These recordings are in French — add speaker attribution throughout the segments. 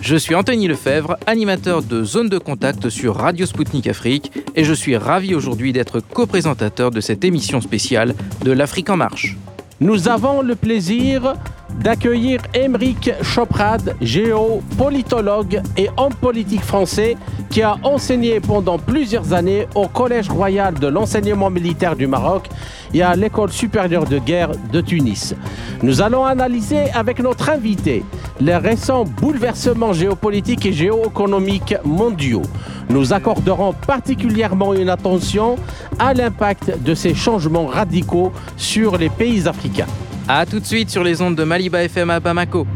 Speaker 1: Je suis Anthony Lefebvre, animateur de Zone de Contact sur Radio Sputnik Afrique, et je suis ravi aujourd'hui d'être co-présentateur de cette émission spéciale de l'Afrique en marche.
Speaker 2: Nous avons le plaisir d'accueillir Émeric Choprad, géopolitologue et homme politique français qui a enseigné pendant plusieurs années au Collège royal de l'enseignement militaire du Maroc et à l'École supérieure de guerre de Tunis. Nous allons analyser avec notre invité les récents bouleversements géopolitiques et géoéconomiques mondiaux. Nous accorderons particulièrement une attention à l'impact de ces changements radicaux sur les pays africains.
Speaker 1: A tout de suite sur les ondes de Maliba FM à Bamako.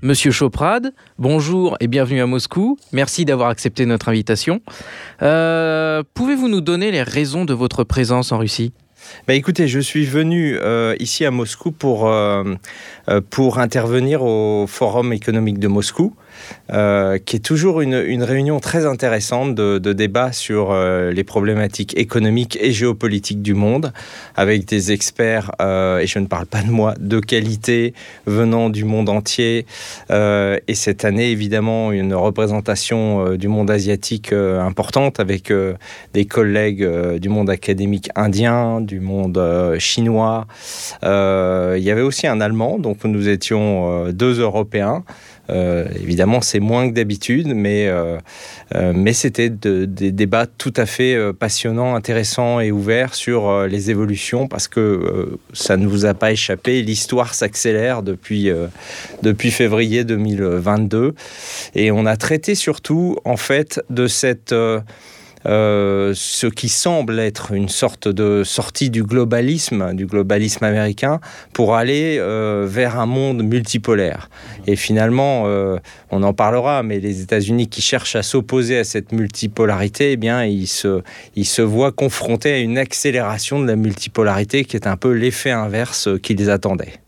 Speaker 1: Monsieur Choprad, bonjour et bienvenue à Moscou. Merci d'avoir accepté notre invitation. Euh, Pouvez-vous nous donner les raisons de votre présence en Russie?
Speaker 3: Bah écoutez, je suis venu euh, ici à Moscou euh, pour intervenir au Forum économique de Moscou. Euh, qui est toujours une, réunion très intéressante de, de débat sur euh, les problématiques économiques et géopolitiques du monde, avec des experts, euh, et je ne parle pas de moi, de qualité venant du monde entier. Et cette année, évidemment, une représentation du monde asiatique importante avec des collègues du monde académique indien, du monde chinois. il y avait aussi un Allemand, donc nous étions deux Européens. Euh, évidemment, c'est moins que d'habitude, mais, euh, euh, mais c'était de, des débats tout à fait passionnants, intéressants et ouverts sur les évolutions, parce que ça ne vous a pas échappé, l'histoire s'accélère depuis, depuis février 2022, et on a traité surtout, en fait, de cette... Euh, ce qui semble être une sorte de sortie du globalisme, du globalisme américain, pour aller euh, vers un monde multipolaire. Et finalement, euh, on en parlera, mais les États-Unis qui cherchent à s'opposer à cette multipolarité, eh bien, ils se, ils se voient confrontés à une accélération de la multipolarité qui est un peu l'effet inverse qu'ils attendaient.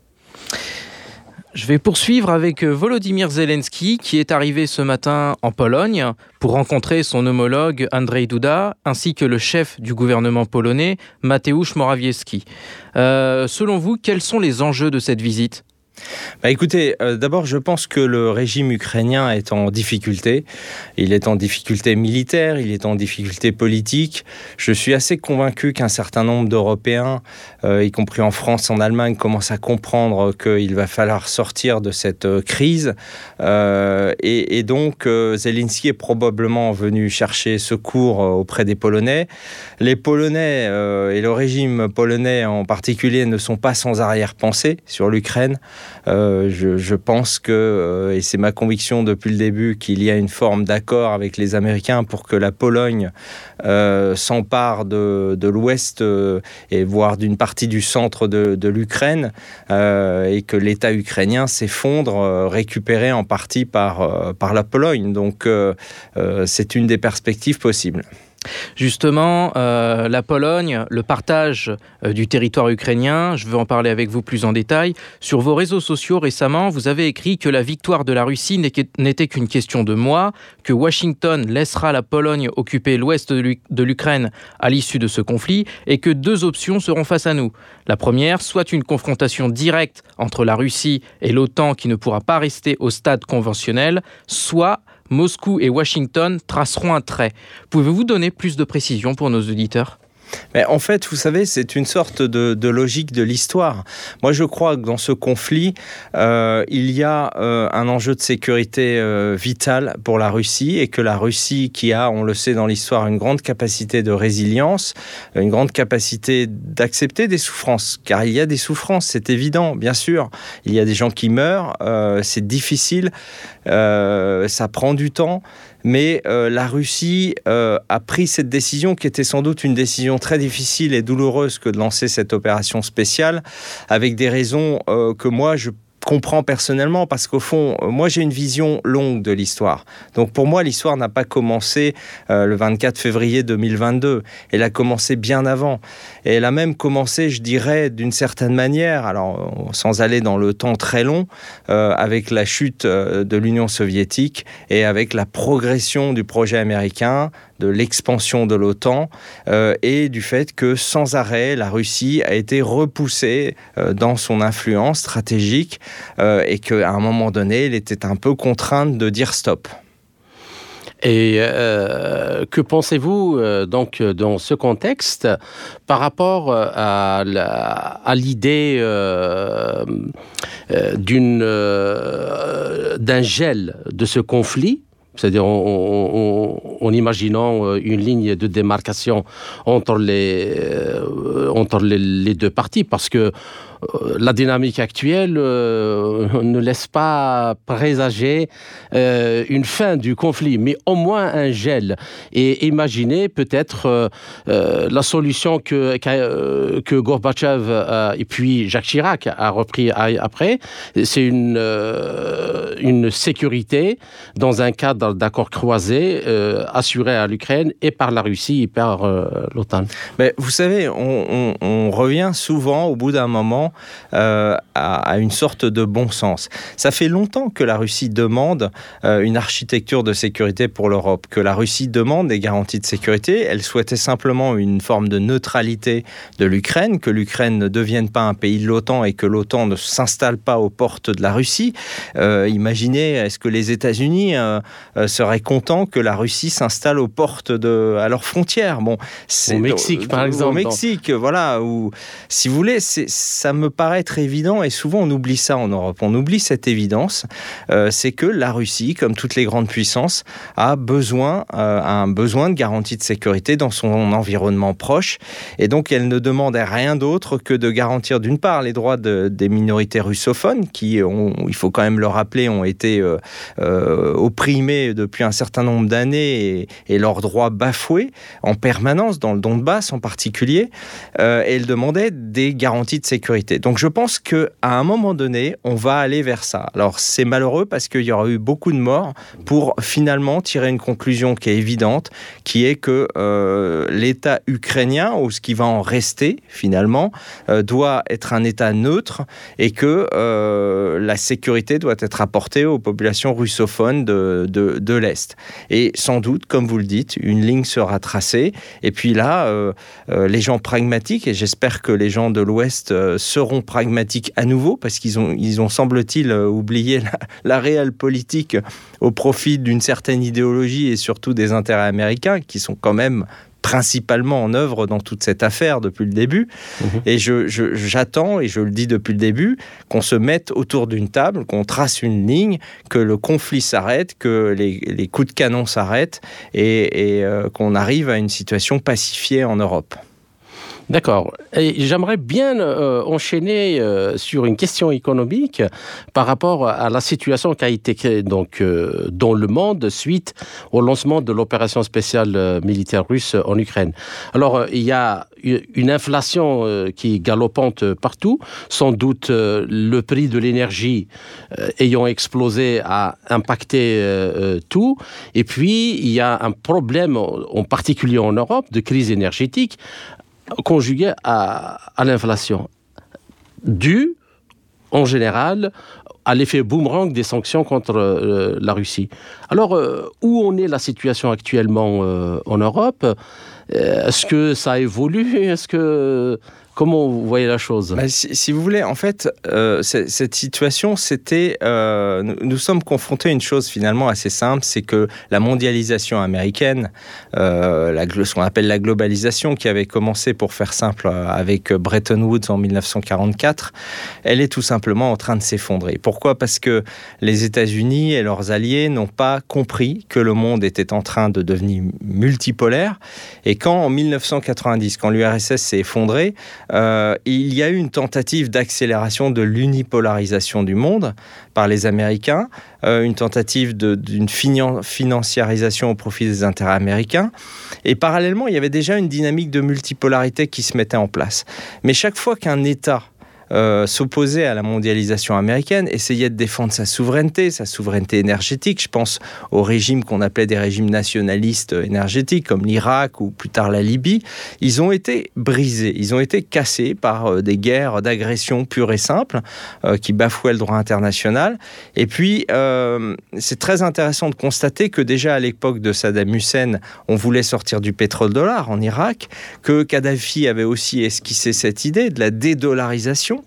Speaker 1: Je vais poursuivre avec euh, Volodymyr Zelensky qui est arrivé ce matin en Pologne pour rencontrer son homologue Andrzej Duda ainsi que le chef du gouvernement polonais Mateusz Morawiecki. Euh, selon vous, quels sont les enjeux de cette visite?
Speaker 3: Bah écoutez, euh, d'abord, je pense que le régime ukrainien est en difficulté. Il est en difficulté militaire, il est en difficulté politique. Je suis assez convaincu qu'un certain nombre d'Européens, euh, y compris en France, en Allemagne, commencent à comprendre qu'il va falloir sortir de cette euh, crise. Et, donc, Zelensky est probablement venu chercher secours auprès des Polonais. Les Polonais et le régime polonais en particulier ne sont pas sans arrière-pensée sur l'Ukraine. Euh, je, pense que, euh, et c'est ma conviction depuis le début, qu'il y a une forme d'accord avec les Américains pour que la Pologne euh, s'empare de, l'Ouest et voire d'une partie du centre de, l'Ukraine et que l'État ukrainien s'effondre, récupéré en partie par, par la Pologne. Donc c'est une des perspectives possibles.
Speaker 1: Justement, euh, la Pologne, le partage euh, du territoire ukrainien, je veux en parler avec vous plus en détail. Sur vos réseaux sociaux récemment, vous avez écrit que la victoire de la Russie n'était qu'une question de mois, que Washington laissera la Pologne occuper l'ouest de l'Ukraine à l'issue de ce conflit et que deux options seront face à nous. La première, soit une confrontation directe entre la Russie et l'OTAN qui ne pourra pas rester au stade conventionnel, soit Moscou et Washington traceront un trait. Pouvez-vous donner plus de précisions pour nos auditeurs?
Speaker 3: Mais en fait, vous savez, c'est une sorte de, logique de l'histoire. Moi, je crois que dans ce conflit, euh, il y a euh, un enjeu de sécurité euh, vital pour la Russie et que la Russie, qui a, on le sait dans l'histoire, une grande capacité de résilience, une grande capacité d'accepter des souffrances, car il y a des souffrances, c'est évident, bien sûr. Il y a des gens qui meurent, c'est difficile, ça prend du temps mais euh, la Russie euh, a pris cette décision qui était sans doute une décision très difficile et douloureuse que de lancer cette opération spéciale avec des raisons euh, que moi je comprends personnellement parce qu'au fond, euh, moi j'ai une vision longue de l'histoire. Donc pour moi, l'histoire n'a pas commencé euh, le 24 février 2022. Elle a commencé bien avant. Et elle a même commencé, je dirais, d'une certaine manière, alors sans aller dans le temps très long, euh, avec la chute de l'Union soviétique et avec la progression du projet américain, de l'expansion de l'OTAN et du fait que sans arrêt, la Russie a été repoussée dans son influence stratégique euh, et qu'à un moment donné, il était un peu contrainte de dire stop.
Speaker 2: Et euh, que pensez-vous euh, donc dans ce contexte par rapport à, l'idée d'un gel de ce conflit? C'est-à-dire en, imaginant une ligne de démarcation entre les, les deux parties, parce que euh, la dynamique actuelle euh, ne laisse pas présager euh, une fin du conflit, mais au moins un gel. Et imaginez peut-être la solution que, que, et puis Jacques Chirac a repris après, c'est une, une sécurité dans un cadre d'accord croisé assuré à l'Ukraine et par la Russie et par l'OTAN.
Speaker 3: Mais vous savez, on revient souvent au bout d'un moment euh, à, une sorte de bon sens. Ça fait longtemps que la Russie demande euh, une architecture de sécurité pour l'Europe, que la Russie demande des garanties de sécurité. Elle souhaitait simplement une forme de neutralité de l'Ukraine, que l'Ukraine ne devienne pas un pays de l'OTAN et que l'OTAN ne s'installe pas aux portes de la Russie. Euh, imaginez, est-ce que les États-Unis seraient contents que la Russie s'installe aux portes de, à leurs frontières?
Speaker 2: Bon, au Mexique, par exemple. Au
Speaker 3: Mexique, voilà. Ou si vous voulez, ça me paraît être évident, et souvent on oublie ça en Europe, on oublie cette évidence, euh, c'est que la Russie, comme toutes les grandes puissances, a besoin, euh, un besoin de garantie de sécurité dans son environnement proche, et donc elle ne demande rien d'autre que de garantir d'une part les droits des minorités russophones, qui, ont, il faut quand même le rappeler, ont été euh, opprimés depuis un certain nombre d'années et, leurs droits bafoués en permanence, dans le Donbass en particulier, elle demandait des garanties de sécurité. Donc je pense qu'à un moment donné, on va aller vers ça. Alors c'est malheureux parce qu'il y aura eu beaucoup de morts pour finalement tirer une conclusion qui est évidente, qui est que euh, l'État ukrainien, ou ce qui va en rester finalement, euh, doit être un État neutre et que euh, la sécurité doit être apportée aux populations russophones de, de, de l'Est. Et sans doute, comme vous le dites, une ligne sera tracée. Et puis là, les gens pragmatiques, et j'espère que les gens de l'Ouest seront pragmatiques à nouveau, parce qu'ils ont, ils ont semble-t-il, euh, oublié la, réelle politique au profit d'une certaine idéologie et surtout des intérêts américains, qui sont quand même principalement en œuvre dans toute cette affaire depuis le début. Mhm. Et je, j'attends, et je le dis depuis le début, qu'on se mette autour d'une table, qu'on trace une ligne, que le conflit s'arrête, que les, coups de canon s'arrêtent et, et euh, qu'on arrive à une situation pacifiée en Europe.
Speaker 2: D'accord. J'aimerais bien euh, enchaîner euh, sur une question économique par rapport à la situation qui a été créée donc, euh, dans le monde suite au lancement de l'opération spéciale militaire russe en Ukraine. Alors, il y a une inflation qui est galopante partout. Sans doute, le prix de l'énergie ayant explosé a impacté tout. Et puis, il y a un problème, en particulier en Europe, de crise énergétique conjugué à, l'inflation, dû en général à l'effet boomerang des sanctions contre euh, la Russie. Alors, euh, où en est la situation actuellement euh, en Europe? Est-ce que ça évolue? Est-ce que Comment vous voyez la chose?
Speaker 3: Bah, si, vous voulez, en fait, euh, cette situation, c'était. Euh, nous, sommes confrontés à une chose finalement assez simple c'est que la mondialisation américaine, euh, ce qu'on appelle la globalisation, qui avait commencé, pour faire simple, avec Bretton Woods en 1944, elle est tout simplement en train de s'effondrer. Pourquoi? Parce que les États-Unis et leurs alliés n'ont pas compris que le monde était en train de devenir multipolaire. Et quand, en 1990, quand l'URSS s'est effondrée, euh, il y a eu une tentative d'accélération de l'unipolarisation du monde par les Américains, euh, une tentative d'une financiarisation au profit des intérêts américains. Et parallèlement, il y avait déjà une dynamique de multipolarité qui se mettait en place. Mais chaque fois qu'un État euh, s'opposait à la mondialisation américaine, essayait de défendre sa souveraineté, sa souveraineté énergétique. Je pense aux régimes qu'on appelait des régimes nationalistes énergétiques, comme l'Irak ou plus tard la Libye. Ils ont été brisés, ils ont été cassés par euh, des guerres d'agression pure et simple euh, qui bafouaient le droit international. Et puis, c'est très intéressant de constater que déjà à l'époque de Saddam Hussein, on voulait sortir du pétrole-dollar en Irak, que Kadhafi avait aussi esquissé cette idée de la dédollarisation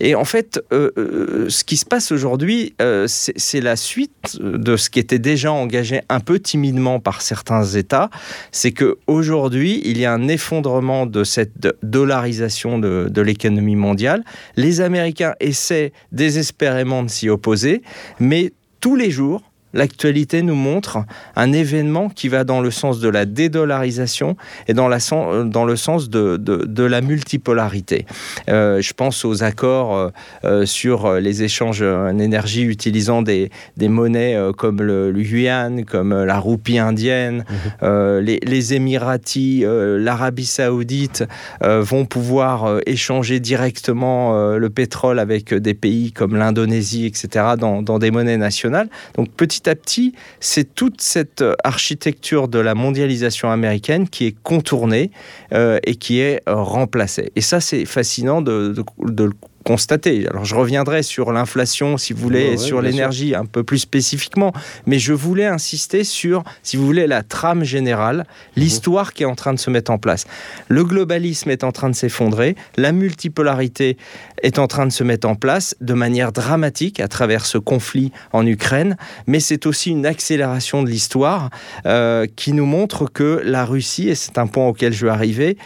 Speaker 3: et en fait, euh, euh, ce qui se passe aujourd'hui, euh, c'est la suite de ce qui était déjà engagé un peu timidement par certains États. C'est qu'aujourd'hui, il y a un effondrement de cette dollarisation de l'économie mondiale. Les Américains essaient désespérément de s'y opposer, mais tous les jours, l'actualité nous montre un événement qui va dans le sens de la dédollarisation et dans, la, dans le sens de, de, la multipolarité. Euh, je pense aux accords euh, euh, sur les échanges en énergie utilisant des, des monnaies comme le, yuan, comme la roupie indienne, mhm. les, les, Émiratis, l'Arabie saoudite vont pouvoir échanger directement le pétrole avec des pays comme l'Indonésie, etc., dans, dans des monnaies nationales. Donc petit petit à petit, c'est toute cette euh, architecture de la mondialisation américaine qui est contournée euh, et qui est euh, remplacée. Et ça, c'est fascinant de, de, de, constater. Alors je reviendrai sur l'inflation, si vous voulez, et sur l'énergie un peu plus spécifiquement, mais je voulais insister sur, si vous voulez, la trame générale, mhm. l'histoire qui est en train de se mettre en place. Le globalisme est en train de s'effondrer, la multipolarité est en train de se mettre en place de manière dramatique à travers ce conflit en Ukraine, mais c'est aussi une accélération de l'histoire euh, qui nous montre que la Russie, et c'est un point auquel je vais arriver,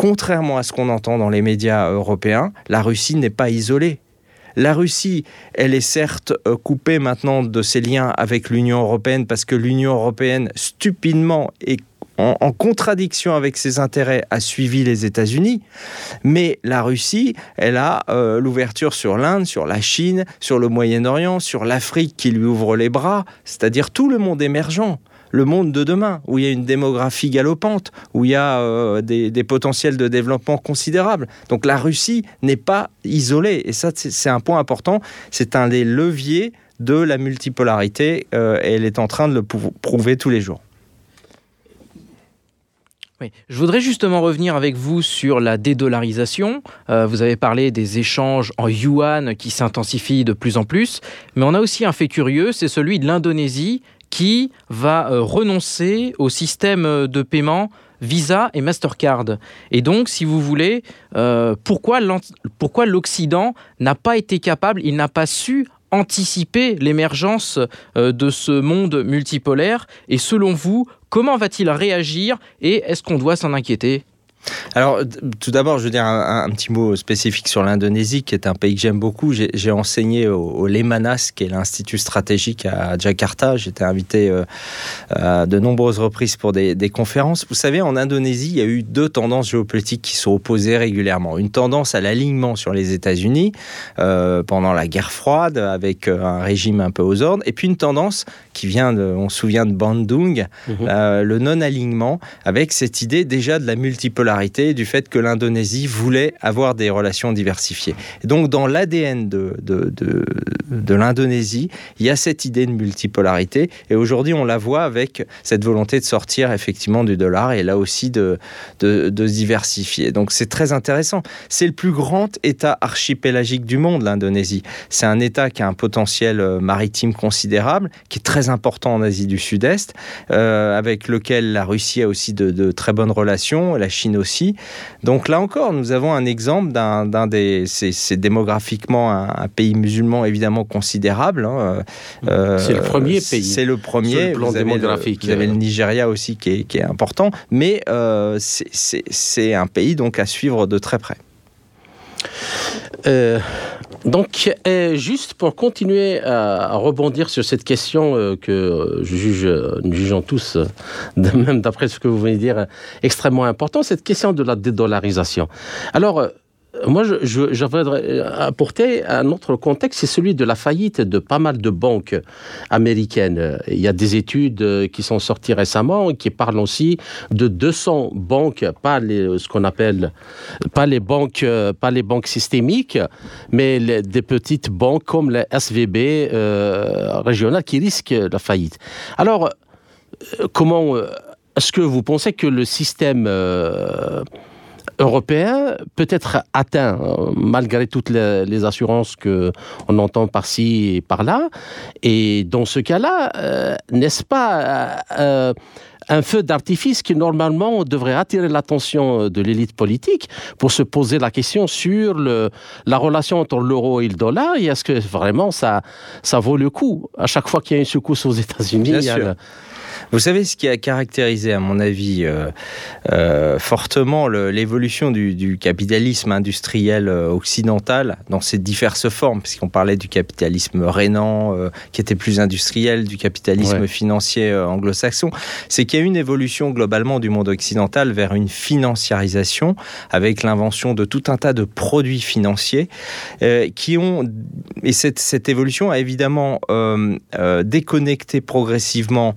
Speaker 3: contrairement à ce qu'on entend dans les médias européens, la Russie n'est pas isolée. La Russie, elle est certes euh, coupée maintenant de ses liens avec l'Union européenne parce que l'Union européenne, stupidement et en, contradiction avec ses intérêts, a suivi les États-Unis. Mais la Russie, elle a euh, l'ouverture sur l'Inde, sur la Chine, sur le Moyen-Orient, sur l'Afrique qui lui ouvre les bras, c'est-à-dire tout le monde émergent le monde de demain, où il y a une démographie galopante, où il y a euh, des, potentiels de développement considérables. Donc la Russie n'est pas isolée. Et ça, c'est un point important. C'est un des leviers de la multipolarité euh, et elle est en train de le prouver tous les jours.
Speaker 1: Oui. Je voudrais justement revenir avec vous sur la dédollarisation. Euh, vous avez parlé des échanges en yuan qui s'intensifient de plus en plus, mais on a aussi un fait curieux, c'est celui de l'Indonésie qui va euh, renoncer au système euh, de paiement Visa et Mastercard. Et donc, si vous voulez, euh, pourquoi l'Occident n'a pas été capable, il n'a pas su anticiper l'émergence de ce monde multipolaire? Et selon vous, comment va-t-il réagir? Et est-ce qu'on doit s'en inquiéter?
Speaker 3: Alors, tout d'abord, je veux dire un, petit mot spécifique sur l'Indonésie, qui est un pays que j'aime beaucoup. J'ai enseigné au, Lemanas, qui est l'institut stratégique à Jakarta. J'étais invité euh, à de nombreuses reprises pour des, conférences. Vous savez, en Indonésie, il y a eu deux tendances géopolitiques qui sont opposées régulièrement. Une tendance à l'alignement sur les États-Unis euh, pendant la guerre froide, avec euh, un régime un peu aux ordres, et puis une tendance qui vient, de, on se souvient de Bandung, mhm. le non-alignement, avec cette idée déjà de la multipolarité du fait que l'Indonésie voulait avoir des relations diversifiées. donc dans l'ADN de, de, de, l'Indonésie, il y a cette idée de multipolarité et aujourd'hui on la voit avec cette volonté de sortir effectivement du dollar et là aussi de, de, diversifier. Donc c'est très intéressant. C'est le plus grand État archipélagique du monde, l'Indonésie. C'est un État qui a un potentiel euh, maritime considérable, qui est très important en Asie du Sud-Est, euh, avec lequel la Russie a aussi de, de très bonnes relations, la Chine aussi. Donc là encore, nous avons un exemple d'un des. C'est démographiquement un, pays musulman évidemment considérable.
Speaker 2: Hein. Euh, c'est le premier pays.
Speaker 3: C'est le premier.
Speaker 2: plan
Speaker 3: vous
Speaker 2: démographique.
Speaker 3: Le, vous avez le Nigeria aussi qui est, important, mais euh, c'est un pays donc à suivre de très près.
Speaker 2: Euh, donc, euh, juste pour continuer à, rebondir sur cette question euh, que je juge, nous jugeons tous, même d'après ce que vous venez de dire, extrêmement important, cette question de la dédollarisation. Alors, moi, je, voudrais apporter un autre contexte, c'est celui de la faillite de pas mal de banques américaines. Il y a des études qui sont sorties récemment qui parlent aussi de 200 banques, pas les, ce qu'on appelle, pas les banques, pas les banques systémiques, mais des petites banques comme les SVB euh, régionales qui risquent la faillite. Alors, euh, comment est-ce que vous pensez que le système euh, européen peut être atteint, euh, malgré toutes les, les assurances qu'on entend par-ci et par-là. Et dans ce cas-là, euh, n'est-ce pas euh, un feu d'artifice qui normalement devrait attirer l'attention de l'élite politique pour se poser la question sur le, la relation entre l'euro et le dollar et est-ce que vraiment ça, ça vaut le coup? À chaque fois qu'il y a une secousse aux États-Unis,
Speaker 3: vous savez ce qui a caractérisé, à mon avis, euh, euh, fortement l'évolution du, du, capitalisme industriel euh, occidental dans ses diverses formes, puisqu'on parlait du capitalisme rénan, euh, qui était plus industriel, du capitalisme ouais. financier anglo-saxon, c'est qu'il y a une évolution globalement du monde occidental vers une financiarisation, avec l'invention de tout un tas de produits financiers qui ont... Et cette, cette évolution a évidemment déconnecté progressivement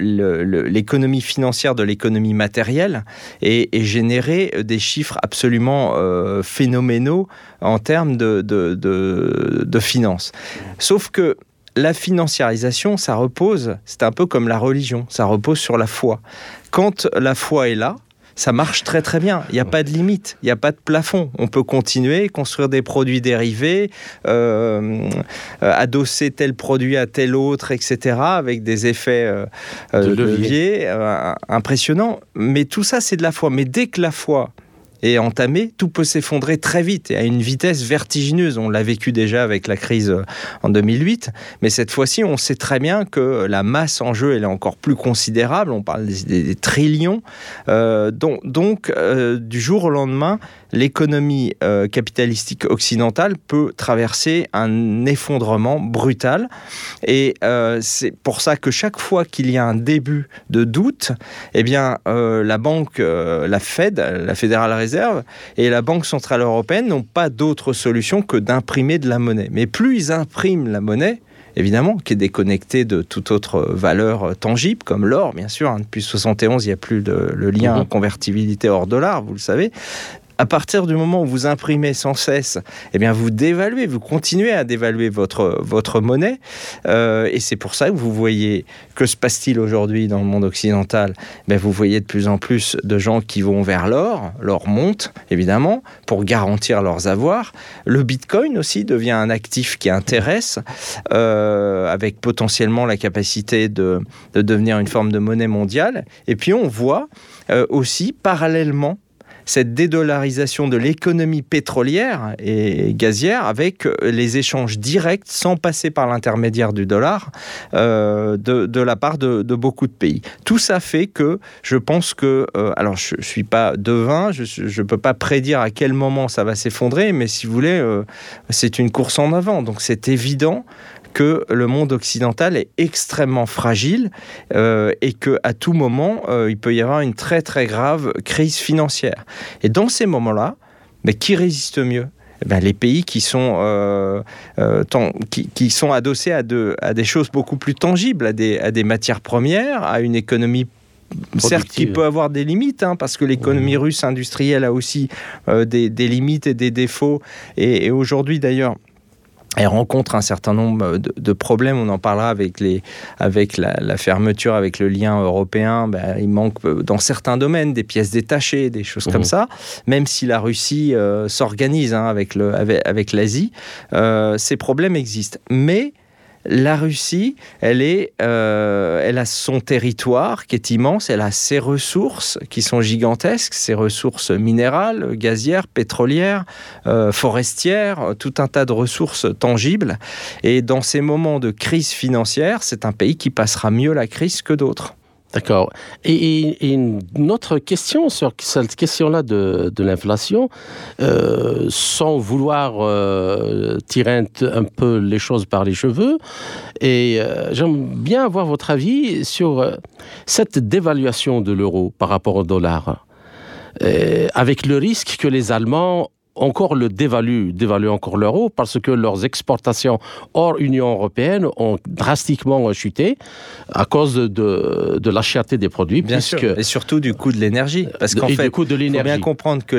Speaker 3: l'économie financière de l'économie matérielle et, générer des chiffres absolument euh, phénoménaux en termes de, de finances. Sauf que la financiarisation, ça repose, c'est un peu comme la religion, ça repose sur la foi. Quand la foi est là, ça marche très très bien. Il n'y a pas de limite, il n'y a pas de plafond. On peut continuer, construire des produits dérivés, euh, euh, adosser tel produit à tel autre, etc., avec des effets euh, de levier euh, impressionnants. Mais tout ça, c'est de la foi. Mais dès que la foi est entamé, tout peut s'effondrer très vite et à une vitesse vertigineuse. On l'a vécu déjà avec la crise euh, en 2008, mais cette fois-ci, on sait très bien que la masse en jeu elle est encore plus considérable. On parle des, trillions. Euh, donc, euh, du jour au lendemain, l'économie euh, capitalistique occidentale peut traverser un effondrement brutal. Et c'est pour ça que chaque fois qu'il y a un début de doute, eh bien, la banque, la Fed, la Fédérale Réserve et la Banque Centrale Européenne n'ont pas d'autre solution que d'imprimer de la monnaie. Mais plus ils impriment la monnaie, évidemment, qui est déconnecté de toute autre valeur tangible, comme l'or, bien sûr. Hein, depuis 71, il n'y a plus de, le lien mmh. convertibilité hors dollar, vous le savez à partir du moment où vous imprimez sans cesse, eh bien vous dévaluez, vous continuez à dévaluer votre, votre monnaie. Euh, et c'est pour ça que vous voyez, que se passe-t-il aujourd'hui dans le monde occidental? Ben, Vous voyez de plus en plus de gens qui vont vers l'or, l'or monte évidemment, pour garantir leurs avoirs. Le bitcoin aussi devient un actif qui intéresse, euh, avec potentiellement la capacité de, de devenir une forme de monnaie mondiale. Et puis on voit euh, aussi parallèlement cette dédollarisation de l'économie pétrolière et gazière avec les échanges directs sans passer par l'intermédiaire du dollar euh, de, la part de, beaucoup de pays. Tout ça fait que je pense que, euh, alors je ne suis pas devin, je ne peux pas prédire à quel moment ça va s'effondrer, mais si vous voulez, euh, c'est une course en avant. Donc c'est évident que le monde occidental est extrêmement fragile euh, et que à tout moment euh, il peut y avoir une très très grave crise financière. Et dans ces moments-là, mais qui résiste mieux? Eh bien, les pays qui sont, euh, euh, qui, qui, sont adossés à, de, à, des choses beaucoup plus tangibles, à des, à des matières premières, à une économie certes qui peut avoir des limites hein, parce que l'économie russe industrielle a aussi euh, des, des, limites et des défauts et, et aujourd'hui d'ailleurs elle rencontre un certain nombre de, de, problèmes. On en parlera avec, les, avec la, la fermeture, avec le lien européen. Ben, il manque euh, dans certains domaines des pièces détachées, des choses mmh. comme ça. Même si la Russie euh, s'organise hein, avec l'Asie, avec, avec euh, ces problèmes existent. Mais la Russie, euh, elle a son territoire qui est immense, elle a ses ressources qui sont gigantesques, ses ressources minérales, gazières, pétrolières, euh, forestières, tout un tas de ressources tangibles. Et dans ces moments de crise financière, c'est un pays qui passera mieux la crise que d'autres.
Speaker 2: D'accord. Et, une autre question sur cette question-là de, l'inflation, euh, sans vouloir euh, tirer un, peu les choses par les cheveux, et euh, j'aime bien avoir votre avis sur cette dévaluation de l'euro par rapport au dollar. avec le risque que les Allemands encore le dévaluent, dévaluent encore l'euro parce que leurs exportations hors Union européenne ont drastiquement chuté à cause de, de la cherté des produits.
Speaker 3: Bien sûr, et surtout du coût de l'énergie. Parce qu'en fait, il faut bien comprendre que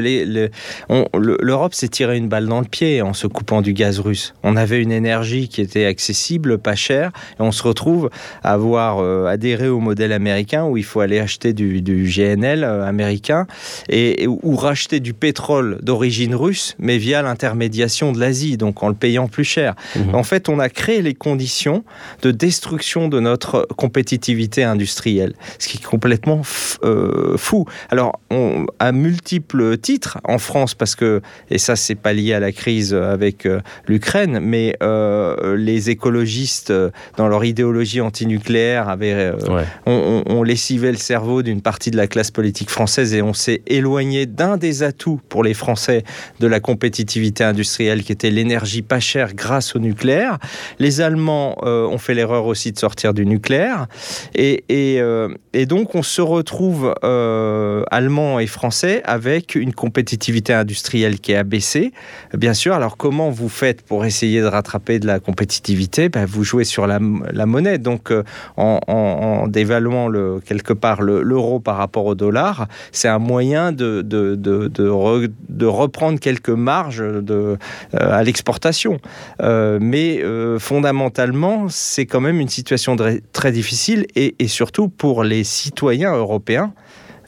Speaker 3: l'Europe s'est tiré une balle dans le pied en se coupant du gaz russe. On avait une énergie qui était accessible, pas chère, et on se retrouve à avoir euh, adhéré au modèle américain où il faut aller acheter du, du GNL euh, américain et, ou racheter du pétrole d'origine russe mais via l'intermédiation de l'Asie, donc en le payant plus cher. Mhm. En fait, on a créé les conditions de destruction de notre compétitivité industrielle, ce qui est complètement euh, fou. Alors, on, à multiples titres en France, parce que, et ça, c'est pas lié à la crise avec euh, l'Ukraine, mais euh, les écologistes, dans leur idéologie antinucléaire, avaient, on, on lessivait le cerveau d'une partie de la classe politique française et on s'est éloigné d'un des atouts pour les Français de la compétitivité industrielle qui était l'énergie pas chère grâce au nucléaire. Les Allemands euh, ont fait l'erreur aussi de sortir du nucléaire. Et, euh, donc on se retrouve, euh, Allemands et Français, avec une compétitivité industrielle qui est abaissée. Bien sûr, alors comment vous faites pour essayer de rattraper de la compétitivité? Ben, Vous jouez sur la, monnaie. Donc en, dévaluant le, quelque part l'euro par rapport au dollar, c'est un moyen de, de reprendre quelques marges de, euh, à l'exportation. Euh, mais euh, fondamentalement, c'est quand même une situation très difficile et, et surtout pour les citoyens européens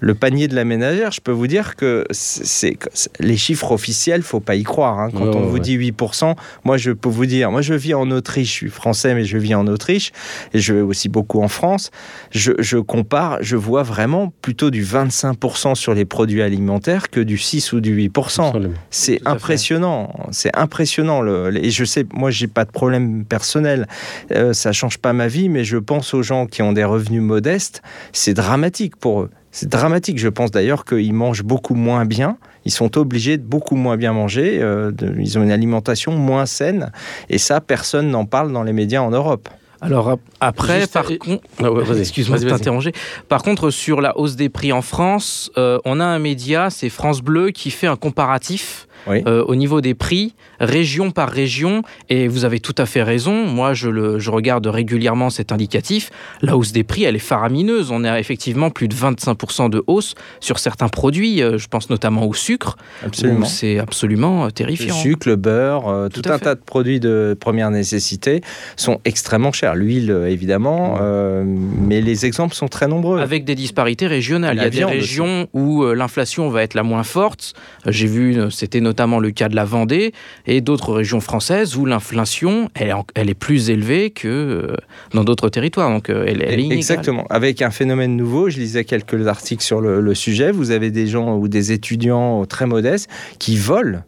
Speaker 3: le panier de la ménagère, je peux vous dire que c'est les chiffres officiels, faut pas y croire. Hein. Quand on vous dit 8%, moi je peux vous dire, moi je vis en Autriche, je suis français mais je vis en Autriche et je vais aussi beaucoup en France. Je, compare, je vois vraiment plutôt du 25% sur les produits alimentaires que du 6 ou du 8%. C'est impressionnant, c'est impressionnant. Le, et je sais, moi j'ai pas de problème personnel, euh, ça change pas ma vie, mais je pense aux gens qui ont des revenus modestes, c'est dramatique pour eux. C'est dramatique. Je pense d'ailleurs qu'ils mangent beaucoup moins bien. Ils sont obligés de beaucoup moins bien manger. Euh, ils ont une alimentation moins saine. Et ça, personne n'en parle dans les médias en Europe.
Speaker 1: Alors après, par contre, ah excuse-moi de t'interroger. Par contre, sur la hausse des prix en France, euh, on a un média, c'est France Bleu, qui fait un comparatif euh, au niveau des prix, région par région. Et vous avez tout à fait raison. Moi, je, le, je regarde régulièrement cet indicatif. La hausse des prix, elle est faramineuse. On a effectivement plus de 25% de hausse sur certains produits. Euh, je pense notamment au sucre.
Speaker 3: Absolument.
Speaker 1: C'est absolument euh, terrifiant.
Speaker 3: Le sucre, le beurre, tout, un tas de produits de première nécessité sont extrêmement chers. L'huile, évidemment. mais les exemples sont très nombreux.
Speaker 1: Avec des disparités régionales. Il y a des régions où l'inflation va être la moins forte. J'ai vu, c'était notamment le cas de la Vendée et d'autres régions françaises où l'inflation, elle, elle, est plus élevée que euh, dans d'autres territoires. Donc, euh, elle, est
Speaker 3: Exactement. Avec un phénomène nouveau, je lisais quelques articles sur le, le sujet. Vous avez des gens ou des étudiants très modestes qui volent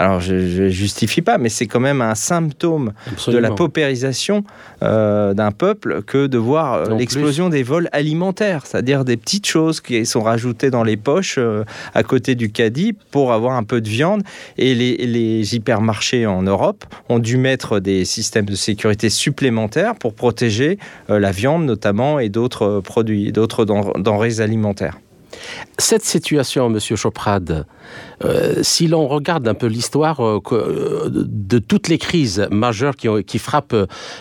Speaker 3: alors je ne justifie pas, mais c'est quand même un symptôme de la paupérisation euh, d'un peuple que de voir euh, l'explosion des vols alimentaires, c'est-à-dire des petites choses qui sont rajoutées dans les poches euh, à côté du caddie pour avoir un peu de viande. Et les, les, hypermarchés en Europe ont dû mettre des systèmes de sécurité supplémentaires pour protéger la viande notamment et d'autres produits, d'autres denrées alimentaires.
Speaker 2: Cette situation, Monsieur Choprade, euh, si l'on regarde un peu l'histoire euh, euh, de toutes les crises majeures qui, frappent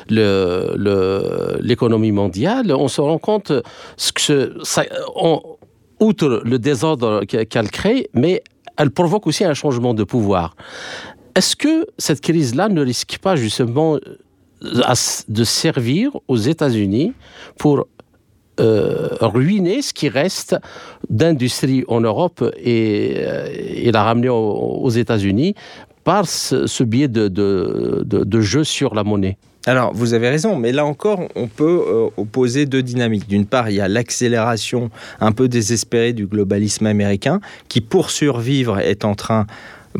Speaker 2: l'économie mondiale, on se rend compte que outre le désordre qu'elle crée, mais elle provoque aussi un changement de pouvoir. Est-ce que cette crise-là ne risque pas justement de servir aux États-Unis pour euh, ruiner ce qui reste d'industrie en Europe et, euh, la ramener aux, États-Unis par ce, biais de, de, jeu sur la monnaie.
Speaker 3: Alors, vous avez raison, mais là encore, on peut euh, opposer deux dynamiques. D'une part, il y a l'accélération un peu désespérée du globalisme américain, qui, pour survivre, est en train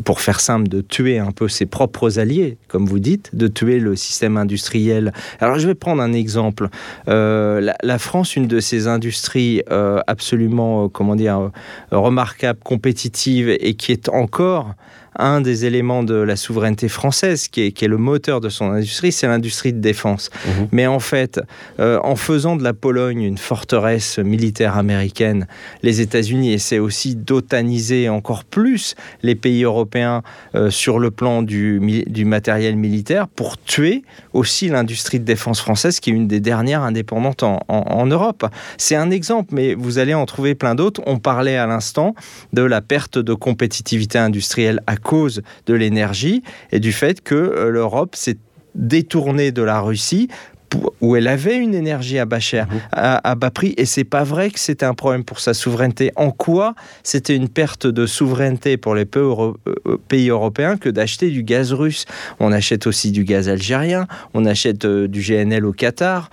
Speaker 3: pour faire simple, de tuer un peu ses propres alliés, comme vous dites, de tuer le système industriel. Alors je vais prendre un exemple. Euh, la, France, une de ses industries euh, absolument, euh, comment dire, remarquable, compétitive et qui est encore un des éléments de la souveraineté française, qui est, qui est le moteur de son industrie, c'est l'industrie de défense. Mhm. Mais en fait, euh, en faisant de la Pologne une forteresse militaire américaine, les États-Unis essaient aussi d'otaniser encore plus les pays européens euh, sur le plan du, du matériel militaire pour tuer aussi l'industrie de défense française, qui est une des dernières indépendantes en, en Europe. C'est un exemple, mais vous allez en trouver plein d'autres. On parlait à l'instant de la perte de compétitivité industrielle à cause de l'énergie et du fait que euh, l'Europe s'est détournée de la Russie où elle avait une énergie à bas cher, mhm. à, bas prix, et c'est pas vrai que c'était un problème pour sa souveraineté. En quoi c'était une perte de souveraineté pour les euh, pays européens que d'acheter du gaz russe? On achète aussi du gaz algérien, on achète euh, du GNL au Qatar.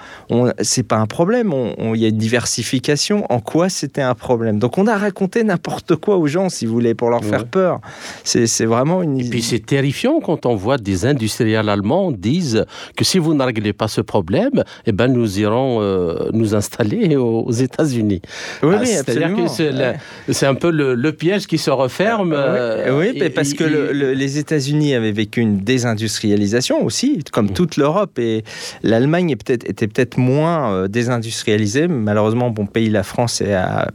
Speaker 3: C'est pas un problème. Il y a une diversification. En quoi c'était un problème? Donc on a raconté n'importe quoi aux gens, si vous voulez, pour leur faire peur. C'est vraiment une.
Speaker 2: Et puis c'est terrifiant quand on voit des industriels allemands disent que si vous ne réglez pas ce problème problème, eh ben, nous irons euh, nous installer aux, États-Unis.
Speaker 3: Oui, ah, C'est-à-dire que
Speaker 2: c'est un peu le, piège qui se referme.
Speaker 3: Euh, oui, euh, parce que les États-Unis avaient vécu une désindustrialisation aussi, comme mm. toute l'Europe, et l'Allemagne peut était peut-être moins désindustrialisée. Malheureusement, bon pays, la France a,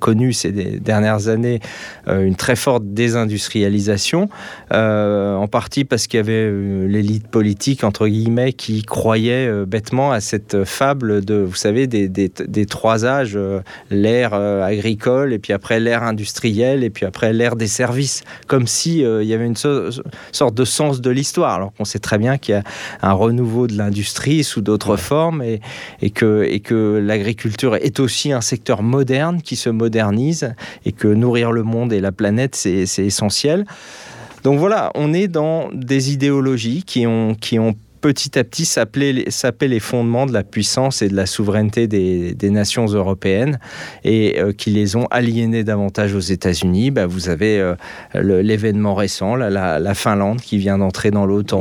Speaker 3: connu ces dernières années une très forte désindustrialisation, en partie parce qu'il y avait l'élite politique, entre guillemets, qui croyait bêtement à cette fable de, vous savez, des, des, trois âges, euh, l'ère euh, agricole, et puis après l'ère industrielle, et puis après l'ère des services, comme si euh, il y avait une sorte de sens de l'histoire, alors qu'on sait très bien qu'il y a un renouveau de l'industrie sous d'autres formes, et, et, que, et que l'agriculture est aussi un secteur moderne qui se modernise, et que nourrir le monde et la planète, c'est essentiel. Donc voilà, on est dans des idéologies qui ont, qui ont petit à petit s'appelaient les fondements de la puissance et de la souveraineté des, nations européennes et euh, qui les ont aliénés davantage aux États-Unis. Bah, vous avez euh, l'événement récent, la, Finlande qui vient d'entrer dans l'OTAN.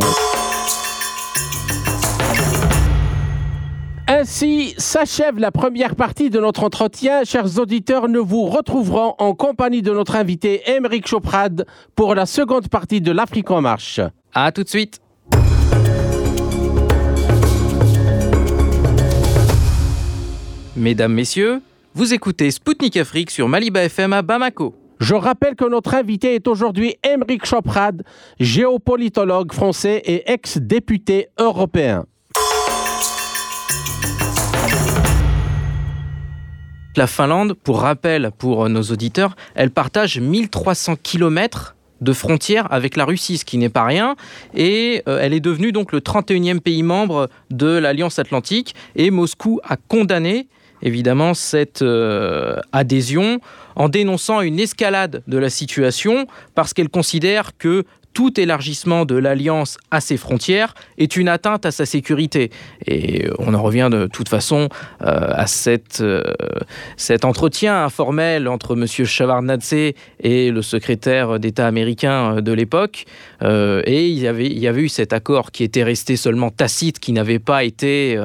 Speaker 2: Ainsi s'achève la première partie de notre entretien. Chers auditeurs, nous vous retrouverons en compagnie de notre invité Émeric Choprade pour la seconde partie de l'Afrique en marche.
Speaker 1: À tout de suite. Mesdames, Messieurs, vous écoutez Spoutnik Afrique sur Maliba FM à Bamako.
Speaker 2: Je rappelle que notre invité est aujourd'hui Émeric Choprad, géopolitologue français et ex-député européen.
Speaker 1: La Finlande, pour rappel pour nos auditeurs, elle partage 1300 km de frontière avec la Russie, ce qui n'est pas rien. Et euh, elle est devenue donc le 31e pays membre de l'Alliance Atlantique. Et Moscou a condamné évidemment cette euh, adhésion en dénonçant une escalade de la situation parce qu'elle considère que tout élargissement de l'alliance à ses frontières est une atteinte à sa sécurité. Et on en revient de toute façon euh, à euh, cet entretien informel entre M. Chavarnadze et le secrétaire d'État américain de l'époque. Euh, et il y, avait, il y avait eu cet accord qui était resté seulement tacite, qui n'avait pas été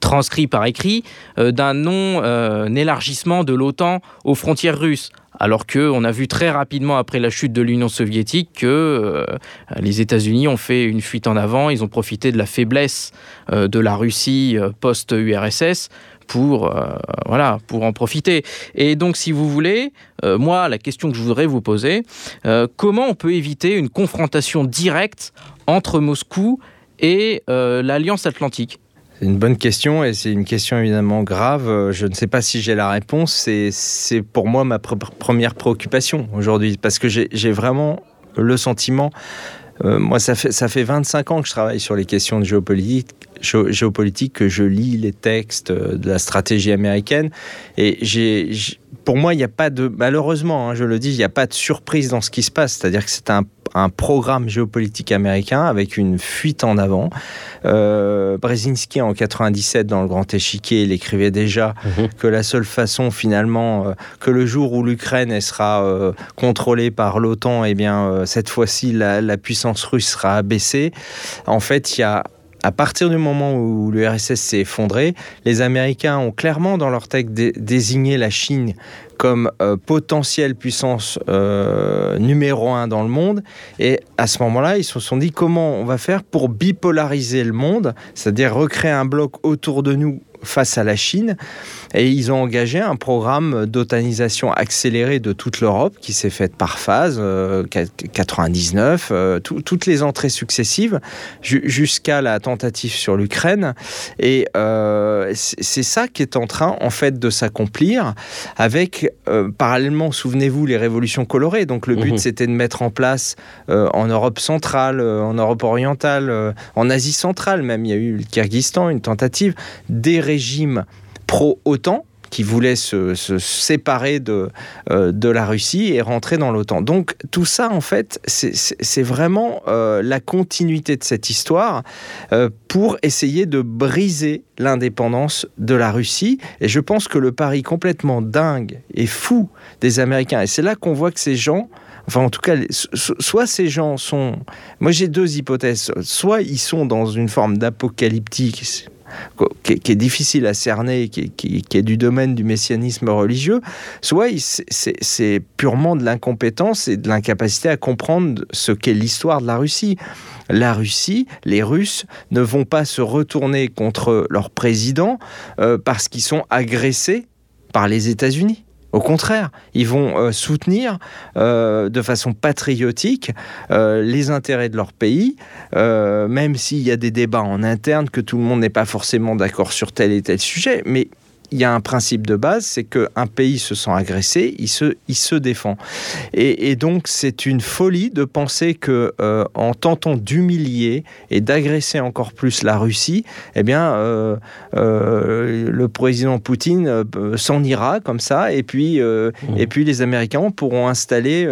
Speaker 1: transcrit par écrit, d'un non-élargissement de l'OTAN aux frontières russes alors qu'on a vu très rapidement après la chute de l'Union soviétique que euh, les États-Unis ont fait une fuite en avant, ils ont profité de la faiblesse euh, de la Russie euh, post-URSS pour, pour en profiter. Et donc, si vous voulez, moi, la question que je voudrais vous poser, comment on peut éviter une confrontation directe entre Moscou et l'Alliance Atlantique?
Speaker 3: C'est une bonne question et c'est une question évidemment grave. Je ne sais pas si j'ai la réponse. C'est pour moi ma première préoccupation aujourd'hui parce que j'ai vraiment le sentiment. Euh, moi, ça fait, ça fait 25 ans que je travaille sur les questions de géopolitique, géopolitique que je lis les textes de la stratégie américaine. Et j'ai pour moi, il n'y a pas de, malheureusement, hein, je le dis, il n'y a pas de surprise dans ce qui se passe. C'est-à-dire que c'est un, programme géopolitique américain avec une fuite en avant. Euh, Brzezinski, en 97, dans le Grand Échiquier, il écrivait déjà mhm. que la seule façon, finalement, euh, que le jour où l'Ukraine sera euh, contrôlée par l'OTAN, eh bien, cette fois-ci, la, la puissance russe sera abaissée. En fait, il y a à partir du moment où l'URSS s'est effondré, les Américains ont clairement dans leur texte désigné la Chine comme euh, potentielle puissance euh, numéro un dans le monde. Et à ce moment-là, ils se sont dit comment on va faire pour bipolariser le monde, c'est-à-dire recréer un bloc autour de nous face à la Chine. Et ils ont engagé un programme d'otanisation accélérée de toute l'Europe qui s'est fait par phase, 99, euh, euh, toutes les entrées successives jusqu'à la tentative sur l'Ukraine. Et euh, c'est ça qui est en train en fait de s'accomplir avec parallèlement, souvenez-vous, les révolutions colorées. Donc le but mhm. c'était de mettre en place en Europe centrale, en Europe orientale, en Asie centrale même, il y a eu le Kyrgyzstan, une tentative, des régime pro-OTAN qui voulait se, séparer de, euh, de la Russie et rentrer dans l'OTAN. Donc tout ça, en fait, c'est vraiment euh, la continuité de cette histoire euh, pour essayer de briser l'indépendance de la Russie. Et je pense que le pari complètement dingue et fou des Américains, et c'est là qu'on voit que ces gens... Enfin, en tout cas, soit ces gens sont... Moi, j'ai deux hypothèses. Soit ils sont dans une forme d'apocalyptique, qui, est difficile à cerner, qui, est du domaine du messianisme religieux, soit c'est purement de l'incompétence et de l'incapacité à comprendre ce qu'est l'histoire de la Russie. La Russie, les Russes ne vont pas se retourner contre leur président euh, parce qu'ils sont agressés par les États-Unis. Au contraire, ils vont euh, soutenir euh, de façon patriotique euh, les intérêts de leur pays, même s'il y a des débats en interne, que tout le monde n'est pas forcément d'accord sur tel et tel sujet. Mais il y a un principe de base, c'est qu'un pays se sent agressé, il se, il se défend. Et, donc c'est une folie de penser que euh, en tentant d'humilier et d'agresser encore plus la Russie, eh bien euh, euh, le président Poutine s'en ira comme ça, et puis, mmh. et puis les Américains pourront installer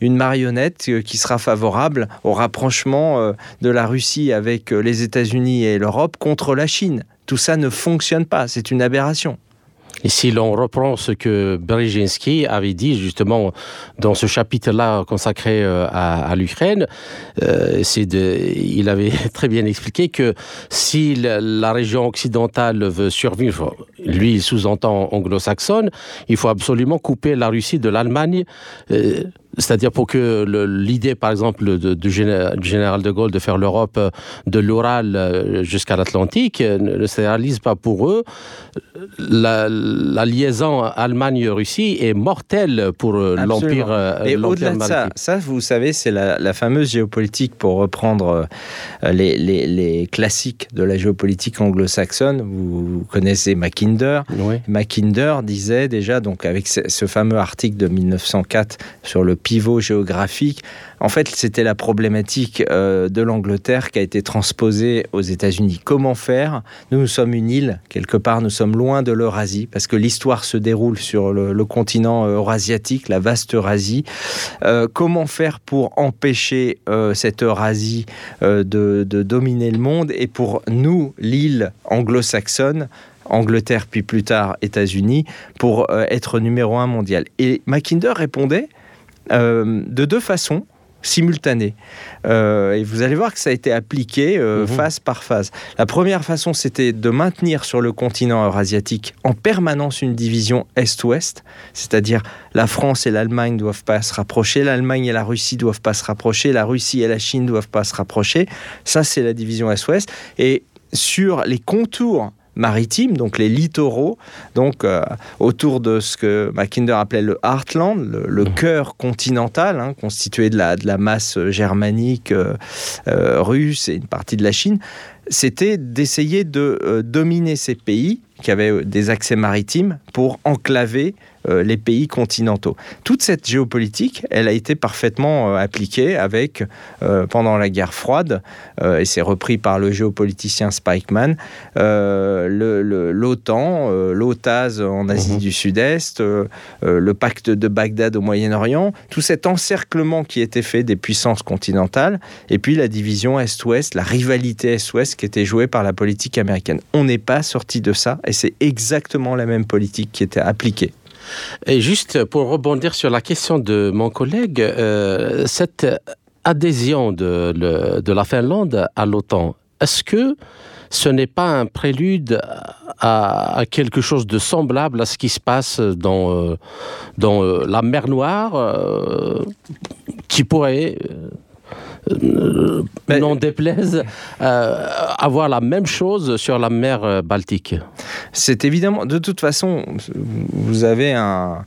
Speaker 3: une marionnette qui sera favorable au rapprochement de la Russie avec les États-Unis et l'Europe contre la Chine. Tout ça ne fonctionne pas, c'est une aberration.
Speaker 2: Et si l'on reprend ce que Brzezinski avait dit justement dans ce chapitre-là consacré euh, à, l'Ukraine, euh, il avait très bien expliqué que si la, région occidentale veut survivre, lui sous-entend anglo-saxonne, il faut absolument couper la Russie de l'Allemagne. Euh, c'est-à-dire pour que l'idée, par exemple, du, général de Gaulle de faire l'Europe de l'Oral jusqu'à l'Atlantique ne se réalise pas pour eux. La, la liaison Allemagne-Russie est mortelle pour euh, l'Empire.
Speaker 3: Euh, Et au-delà de ça, ça, vous savez, c'est la, fameuse géopolitique, pour reprendre euh, les, classiques de la géopolitique anglo-saxonne. Vous, connaissez Mackinder. Mackinder disait déjà, donc avec ce fameux article de 1904 sur le pivot géographique, en fait, c'était la problématique euh, de l'Angleterre qui a été transposée aux États-Unis. Comment faire? Nous, nous sommes une île, quelque part, nous sommes loin de l'Eurasie, parce que l'histoire se déroule sur le, continent euh, eurasiatique, la vaste Eurasie. Euh, comment faire pour empêcher cette Eurasie de, de dominer le monde? Et pour nous, l'île anglo-saxonne, Angleterre puis plus tard États-Unis, pour être numéro un mondial. Et Mackinder répondait de deux façons simultané. Euh, et vous allez voir que ça a été appliqué euh, mhm. phase par phase. La première façon, c'était de maintenir sur le continent eurasiatique en permanence une division Est-Ouest, c'est-à-dire la France et l'Allemagne doivent pas se rapprocher, l'Allemagne et la Russie doivent pas se rapprocher, la Russie et la Chine doivent pas se rapprocher. Ça, c'est la division Est-Ouest. Et sur les contours maritimes, donc les littoraux, donc euh, autour de ce que Mackinder appelait le Heartland, le, mmh. cœur continental, hein, constitué de la, de la masse germanique euh, euh, russe et une partie de la Chine, c'était d'essayer de dominer ces pays qui avaient des accès maritimes pour enclaver euh, les pays continentaux. Toute cette géopolitique, elle a été parfaitement euh, appliquée avec, euh, pendant la guerre froide, et c'est repris par le géopoliticien Spikeman, l'OTAN, l'OTAS en Asie mhm. du Sud-Est, le pacte de Bagdad au Moyen-Orient, tout cet encerclement qui était fait des puissances continentales, et puis la division Est-Ouest, la rivalité Est-Ouest qui était jouée par la politique américaine. On n'est pas sorti de ça, et c'est exactement la même politique qui était appliquée.
Speaker 2: Et juste pour rebondir sur la question de mon collègue, euh, cette adhésion de, la Finlande à l'OTAN, est-ce que ce n'est pas un prélude à, quelque chose de semblable à ce qui se passe dans, dans la mer Noire, qui pourrait euh, n'en déplaise, euh, avoir la même chose sur la mer euh, Baltique.
Speaker 3: C'est évidemment, de toute façon, vous avez un,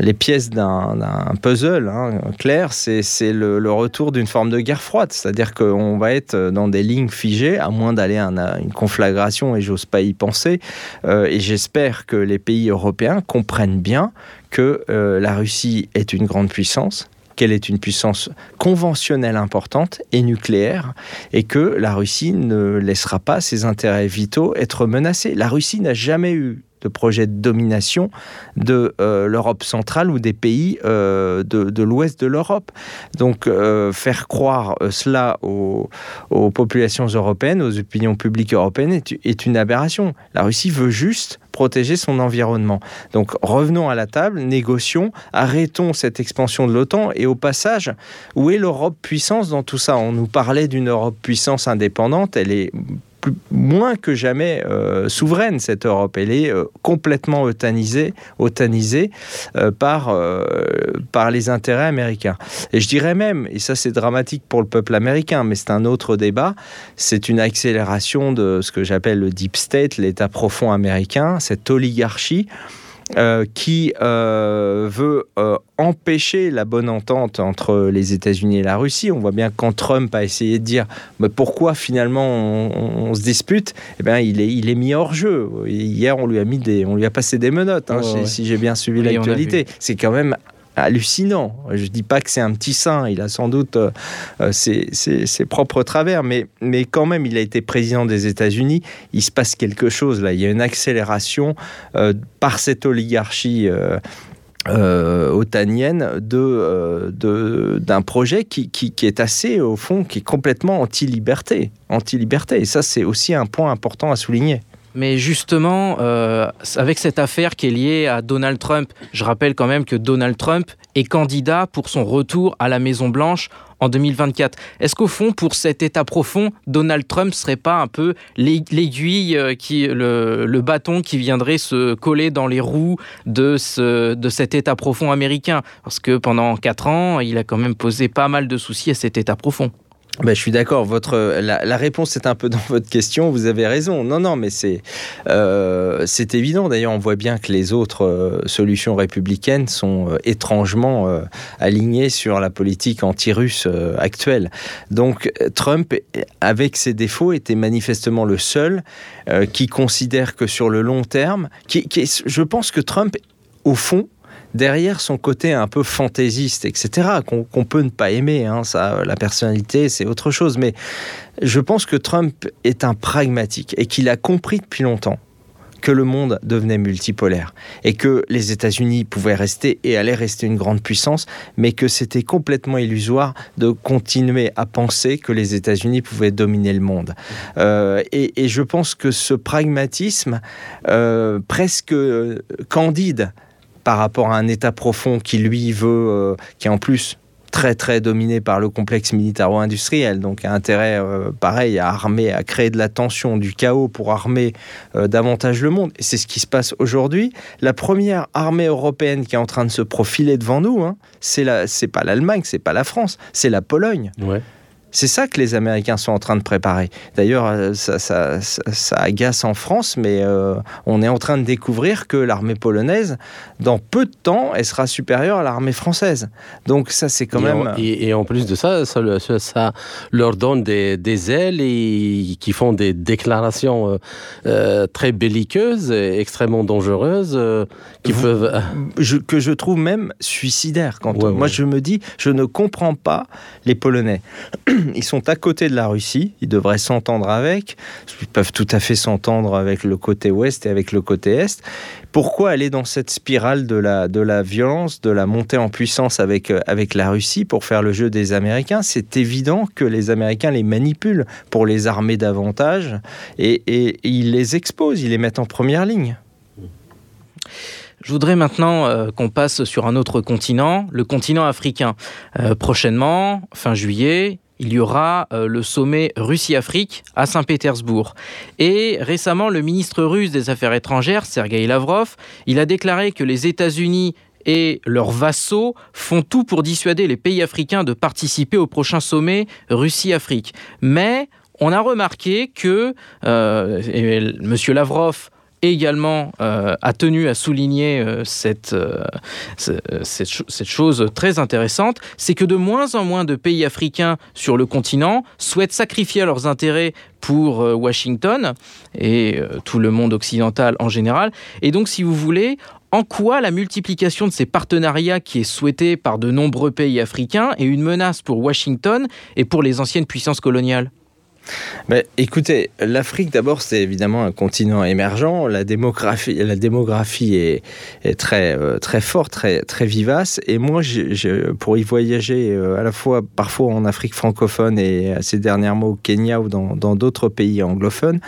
Speaker 3: les pièces d'un puzzle hein, clair, c'est le, retour d'une forme de guerre froide. C'est-à-dire qu'on va être dans des lignes figées, à moins d'aller à une, conflagration, et j'ose pas y penser. et j'espère que les pays européens comprennent bien que la Russie est une grande puissance, qu'elle est une puissance conventionnelle importante et nucléaire, et que la Russie ne laissera pas ses intérêts vitaux être menacés. La Russie n'a jamais eu de projet de domination de euh, l'Europe centrale ou des pays euh, de, l'ouest de l'Europe. Donc euh, faire croire cela aux, populations européennes, aux opinions publiques européennes est, est une aberration. La Russie veut juste protéger son environnement. Donc revenons à la table, négocions, arrêtons cette expansion de l'OTAN et au passage, où est l'Europe puissance dans tout ça? On nous parlait d'une Europe puissance indépendante, elle est moins que jamais euh, souveraine, cette Europe. Elle est euh, complètement euthanisée, euh, par, par les intérêts américains. Et je dirais même, et ça c'est dramatique pour le peuple américain, mais c'est un autre débat, c'est une accélération de ce que j'appelle le deep state, l'État profond américain, cette oligarchie euh, qui euh, veut euh, empêcher la bonne entente entre les États-Unis et la Russie. On voit bien quand Trump a essayé de dire mais pourquoi finalement on, se dispute, eh bien, il, est, il est mis hors jeu. Hier, on lui a, mis des, on lui a passé des menottes, hein, si, j'ai bien suivi l'actualité. C'est quand même hallucinant. Je dis pas que c'est un petit saint, il a sans doute euh, euh, ses, propres travers, mais, mais quand même, il a été président des États-Unis, il se passe quelque chose là, il y a une accélération euh, par cette oligarchie. otanienne de, d'un projet qui, qui, qui, est assez, au fond, qui est complètement anti-liberté. Anti-liberté. Et ça, c'est aussi un point important à souligner.
Speaker 1: Mais justement, euh, avec cette affaire qui est liée à Donald Trump, je rappelle quand même que Donald Trump est candidat pour son retour à la Maison Blanche en 2024. Est-ce qu'au fond, pour cet État profond, Donald Trump serait pas un peu l'aiguille, euh, qui, le, bâton qui viendrait se coller dans les roues de, ce, de cet État profond américain? Parce que pendant quatre ans, il a quand même posé pas mal de soucis à cet État profond.
Speaker 3: Ben, je suis d'accord. Votre la, réponse est un peu dans votre question. Vous avez raison. Non, non, mais c'est euh, c'est évident. D'ailleurs, on voit bien que les autres euh, solutions républicaines sont euh, étrangement alignées sur la politique anti-russe actuelle. Donc, Trump, avec ses défauts, était manifestement le seul qui considère que sur le long terme, je pense que Trump, au fond, derrière son côté un peu fantaisiste, etc., qu'on peut ne pas aimer, hein, ça, la personnalité, c'est autre chose. Mais je pense que Trump est un pragmatique et qu'il a compris depuis longtemps que le monde devenait multipolaire et que les États-Unis pouvaient rester et allaient rester une grande puissance, mais que c'était complètement illusoire de continuer à penser que les États-Unis pouvaient dominer le monde. Euh, et, je pense que ce pragmatisme euh, presque candide par rapport à un État profond qui lui veut, euh, qui est en plus très très dominé par le complexe militaro-industriel, donc a intérêt euh, pareil à armer, à créer de la tension, du chaos pour armer euh, davantage le monde. Et c'est ce qui se passe aujourd'hui. La première armée européenne qui est en train de se profiler devant nous, hein, c'est c'est pas l'Allemagne, c'est pas la France, c'est la Pologne. C'est ça que les Américains sont en train de préparer. D'ailleurs, euh, ça, agace en France, mais euh, on est en train de découvrir que l'armée polonaise, dans peu de temps, elle sera supérieure à l'armée française. Donc ça, c'est quand même...
Speaker 2: et, en plus de ça, ça, leur donne des, ailes et qui font des déclarations euh, très belliqueuses, et extrêmement dangereuses, qui peuvent...
Speaker 3: que je trouve même suicidaires. Quand moi, je me dis, je ne comprends pas les Polonais. ils sont à côté de la Russie, ils devraient s'entendre avec, ils peuvent tout à fait s'entendre avec le côté ouest et avec le côté est. Pourquoi aller dans cette spirale de la, de la violence, de la montée en puissance avec, euh, avec la Russie pour faire le jeu des Américains? C'est évident que les Américains les manipulent pour les armer davantage et, et, ils les exposent, ils les mettent en première ligne.
Speaker 1: Je voudrais maintenant euh, qu'on passe sur un autre continent, le continent africain. Euh, prochainement, fin juillet, il y aura le sommet Russie-Afrique à Saint-Pétersbourg. Et récemment, le ministre russe des Affaires étrangères, Sergei Lavrov, il a déclaré que les États-Unis et leurs vassaux font tout pour dissuader les pays africains de participer au prochain sommet Russie-Afrique. Mais on a remarqué que euh, M. Lavrov également euh, a tenu à souligner euh, cette, cette, chose très intéressante, c'est que de moins en moins de pays africains sur le continent souhaitent sacrifier leurs intérêts pour Washington et tout le monde occidental en général. Et donc, si vous voulez, en quoi la multiplication de ces partenariats qui est souhaitée par de nombreux pays africains est une menace pour Washington et pour les anciennes puissances coloniales?
Speaker 3: Mais écoutez, l'Afrique d'abord c'est évidemment un continent émergent. La démographie, la démographie est, est très euh, très forte, très très vivace. Et moi, pour y voyager euh, à la fois parfois en Afrique francophone et ces derniers mois au Kenya ou dans d'autres pays anglophones,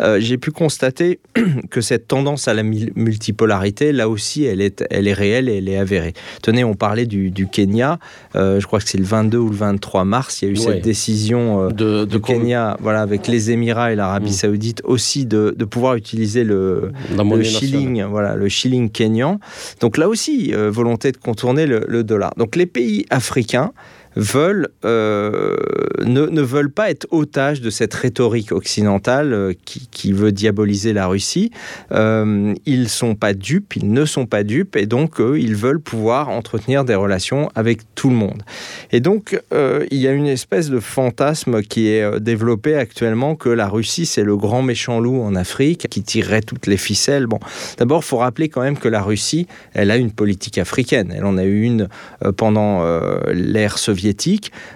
Speaker 3: euh, j'ai pu constater que cette tendance à la multipolarité, là aussi, elle est elle est réelle et elle est avérée. Tenez, on parlait du, du Kenya. je crois que c'est le 22 ou le 23 mars. Il y a eu cette décision de, de Kenya voilà, avec les Émirats et l'Arabie mm. Saoudite aussi de, pouvoir utiliser le, le shilling, voilà, le shilling kényan. Donc là aussi, euh, volonté de contourner le, dollar. Donc les pays africains veulent, euh, ne, veulent pas être otages de cette rhétorique occidentale euh, qui, veut diaboliser la Russie. Euh, ils sont pas dupes, ils ne sont pas dupes, et donc ils veulent pouvoir entretenir des relations avec tout le monde. Et donc il y a une espèce de fantasme qui est développé actuellement que la Russie c'est le grand méchant loup en Afrique qui tirerait toutes les ficelles. Bon, d'abord faut rappeler quand même que la Russie, elle a une politique africaine. Elle en a eu une pendant l'ère soviétique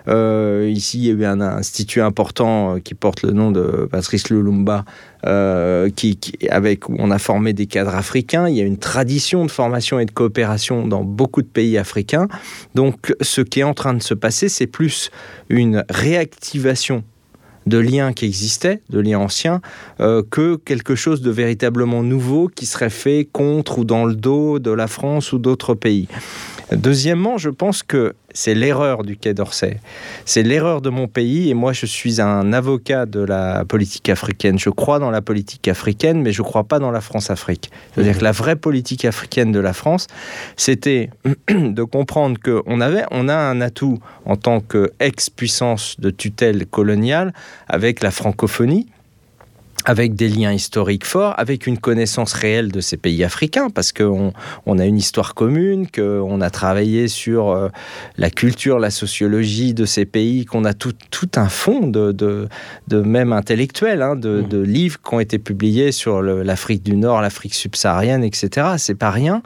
Speaker 3: euh, ici, il y a eu un institut important euh, qui porte le nom de Patrice Lumumba, euh, qui, avec, où on a formé des cadres africains. Il y a une tradition de formation et de coopération dans beaucoup de pays africains. Donc, ce qui est en train de se passer, c'est plus une réactivation de liens qui existaient, de liens anciens, que quelque chose de véritablement nouveau qui serait fait contre ou dans le dos de la France ou d'autres pays. Deuxièmement, je pense que c'est l'erreur du Quai d'Orsay. C'est l'erreur de mon pays et moi je suis un avocat de la politique africaine. Je crois dans la politique africaine mais je ne crois pas dans la France-Afrique. C'est-à-dire que la vraie politique africaine de la France, c'était de comprendre qu'on avait, on a un atout en tant qu'ex-puissance de tutelle coloniale avec la francophonie avec des liens historiques forts, avec une connaissance réelle de ces pays africains, parce qu'on on a une histoire commune, qu'on a travaillé sur euh, la culture, la sociologie de ces pays, qu'on a tout, tout, un fond de, de, de même intellectuel, hein, de, mmh. de, livres qui ont été publiés sur l'Afrique du Nord, l'Afrique subsaharienne, etc. C'est pas rien.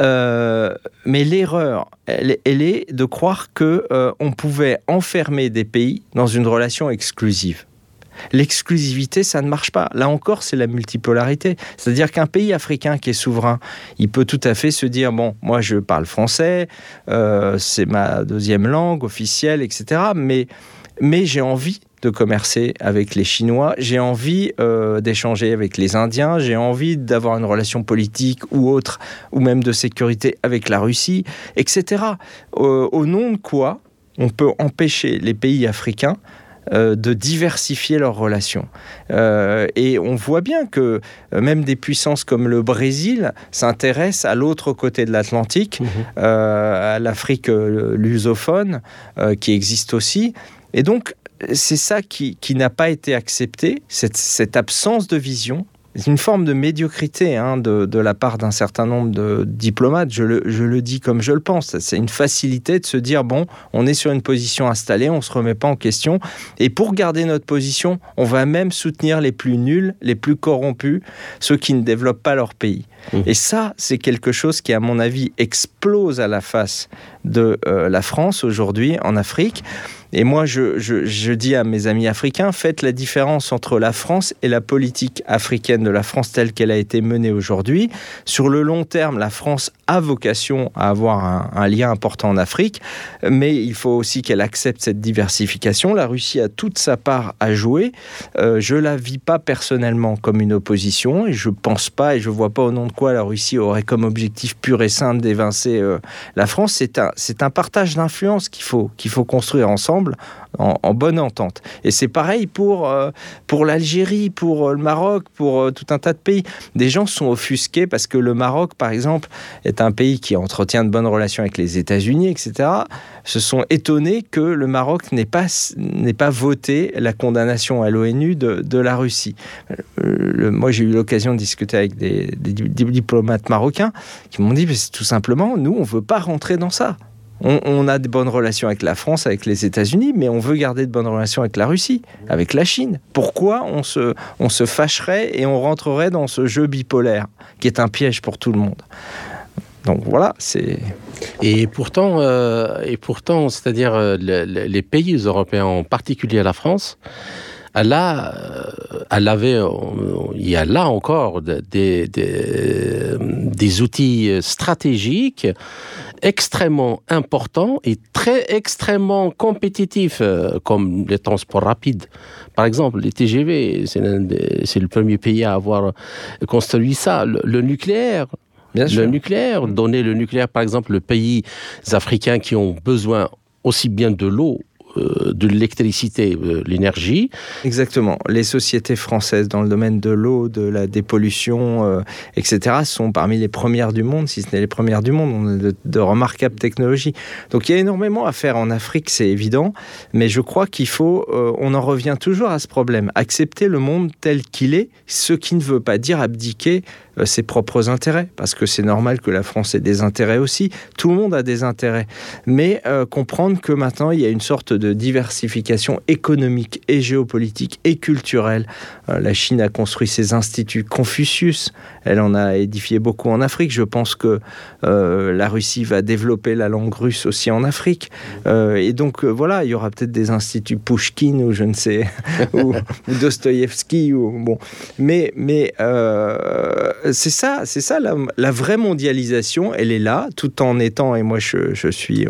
Speaker 3: Euh, mais l'erreur, elle, elle, est de croire que euh, on pouvait enfermer des pays dans une relation exclusive. L'exclusivité, ça ne marche pas. Là encore, c'est la multipolarité. C'est-à-dire qu'un pays africain qui est souverain, il peut tout à fait se dire, bon, moi je parle français, euh, c'est ma deuxième langue officielle, etc. Mais, mais j'ai envie de commercer avec les Chinois, j'ai envie euh, d'échanger avec les Indiens, j'ai envie d'avoir une relation politique ou autre, ou même de sécurité avec la Russie, etc. au nom de quoi on peut empêcher les pays africains euh, de diversifier leurs relations. Euh, et on voit bien que euh, même des puissances comme le Brésil s'intéressent à l'autre côté de l'Atlantique, mhm. à l'Afrique lusophone, qui existe aussi. Et donc, c'est ça qui, n'a pas été accepté, cette absence de vision, une forme de médiocrité hein, de, la part d'un certain nombre de diplomates, je le, dis comme je le pense. C'est une facilité de se dire, bon, on est sur une position installée, on ne se remet pas en question. Et pour garder notre position, on va même soutenir les plus nuls, les plus corrompus, ceux qui ne développent pas leur pays. Mmh. Et ça, c'est quelque chose qui, à mon avis, explose à la face de euh, la France aujourd'hui en Afrique. Et moi, je, dis à mes amis africains, faites la différence entre la France et la politique africaine de la France telle qu'elle a été menée aujourd'hui. Sur le long terme, la France a vocation à avoir un, lien important en Afrique, mais il faut aussi qu'elle accepte cette diversification. La Russie a toute sa part à jouer. Euh, je la vis pas personnellement comme une opposition et je pense pas et je vois pas au nom de quoi la Russie aurait comme objectif pur et simple d'évincer euh, la France. C'est un, un partage d'influence qu'il faut, qu'il faut construire ensemble en, bonne entente. Et c'est pareil pour, euh, pour l'Algérie, pour le Maroc, pour tout un tas de pays. Des gens sont offusqués parce que le Maroc, par exemple, est un pays qui entretient de bonnes relations avec les États-Unis, etc., se sont étonnés que le Maroc n'ait pas, pas voté la condamnation à l'ONU de, la Russie. Euh, moi, j'ai eu l'occasion de discuter avec des, diplomates marocains qui m'ont dit, c'est tout simplement, nous, on ne veut pas rentrer dans ça. On, a de bonnes relations avec la France, avec les États-Unis, mais on veut garder de bonnes relations avec la Russie, avec la Chine. Pourquoi on se, on se fâcherait et on rentrerait dans ce jeu bipolaire qui est un piège pour tout le monde? Donc voilà, c'est.
Speaker 2: Et pourtant, euh, et pourtant, c'est-à-dire euh, les pays européens, en particulier la France, elle, a, euh, elle avait, il y a là encore des, des, des outils stratégiques extrêmement importants et très extrêmement compétitifs, comme les transports rapides. Par exemple, les TGV, c'est le premier pays à avoir construit ça. le nucléaire, le nucléaire, donner le nucléaire, par exemple, les pays africains qui ont besoin aussi bien de l'eau euh, de l'électricité, euh, l'énergie.
Speaker 3: Exactement. Les sociétés françaises dans le domaine de l'eau, de la dépollution, euh, etc., sont parmi les premières du monde, si ce n'est les premières du monde. On a de, remarquables technologies. Donc il y a énormément à faire en Afrique, c'est évident, mais je crois qu'il faut, on en revient toujours à ce problème, accepter le monde tel qu'il est, ce qui ne veut pas dire abdiquer euh, ses propres intérêts, parce que c'est normal que la France ait des intérêts aussi. Tout le monde a des intérêts. Mais euh, comprendre que maintenant, il y a une sorte de diversification économique et géopolitique et culturelle. Euh, la Chine a construit ses instituts Confucius. Elle en a édifié beaucoup en Afrique. Je pense que la Russie va développer la langue russe aussi en Afrique. et donc, voilà, il y aura peut-être des instituts Pushkin ou je ne sais, ou, Dostoïevski. Ou, bon. Mais c'est ça, c'est ça la, vraie mondialisation, elle est là, tout en étant, et moi je, suis,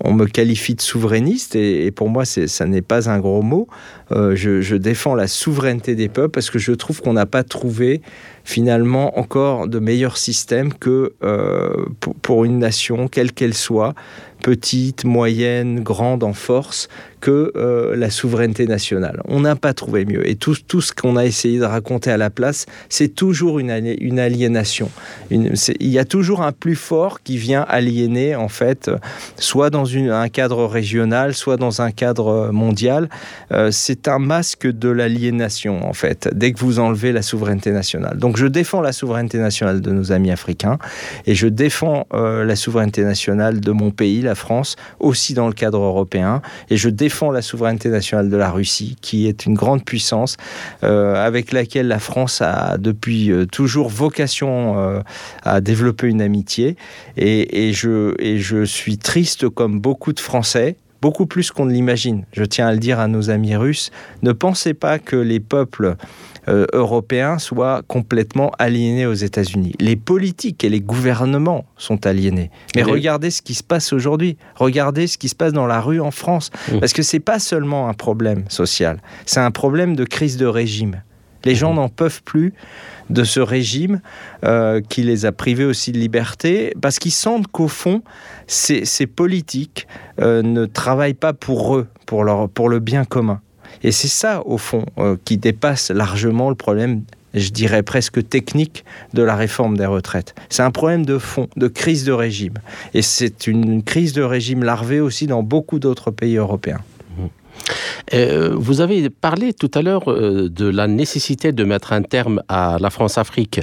Speaker 3: on, me qualifie de souverainiste, et, pour moi ça n'est pas un gros mot. Euh, je, défends la souveraineté des peuples parce que je trouve qu'on n'a pas trouvé finalement encore de meilleur système que euh, pour, une nation, quelle qu'elle soit, petite, moyenne, grande en force, que euh, la souveraineté nationale. On n'a pas trouvé mieux. Et tout, ce qu'on a essayé de raconter à la place, c'est toujours une, aliénation. il y a toujours un plus fort qui vient aliéner, en fait, soit dans un cadre régional, soit dans un cadre mondial. Un masque de l'aliénation, en fait, dès que vous enlevez la souveraineté nationale. Donc je défends la souveraineté nationale de nos amis africains et je défends euh, la souveraineté nationale de mon pays, la France, aussi dans le cadre européen. Et je défends la souveraineté nationale de la Russie, qui est une grande puissance euh, avec laquelle la France a depuis euh, toujours vocation à développer une amitié. Et je suis triste comme beaucoup de Français beaucoup plus qu'on ne l'imagine. Je tiens à le dire à nos amis russes. Ne pensez pas que les peuples euh, européens soient complètement aliénés aux États-Unis. Les politiques et les gouvernements sont aliénés. Mais regardez ce qui se passe aujourd'hui. Regardez ce qui se passe dans la rue en France. Mmh. Parce que c'est pas seulement un problème social, c'est un problème de crise de régime. Les gens n'en peuvent plus de ce régime euh, qui les a privés aussi de liberté, parce qu'ils sentent qu'au fond, ces, politiques euh, ne travaillent pas pour eux, pour le bien commun. Et c'est ça, au fond, euh, qui dépasse largement le problème je dirais presque technique de la réforme des retraites. C'est un problème de fond, de crise de régime. Et c'est une crise de régime larvée aussi dans beaucoup d'autres pays européens.
Speaker 2: Euh, vous avez parlé tout à l'heure euh, de la nécessité de mettre un terme à la France-Afrique.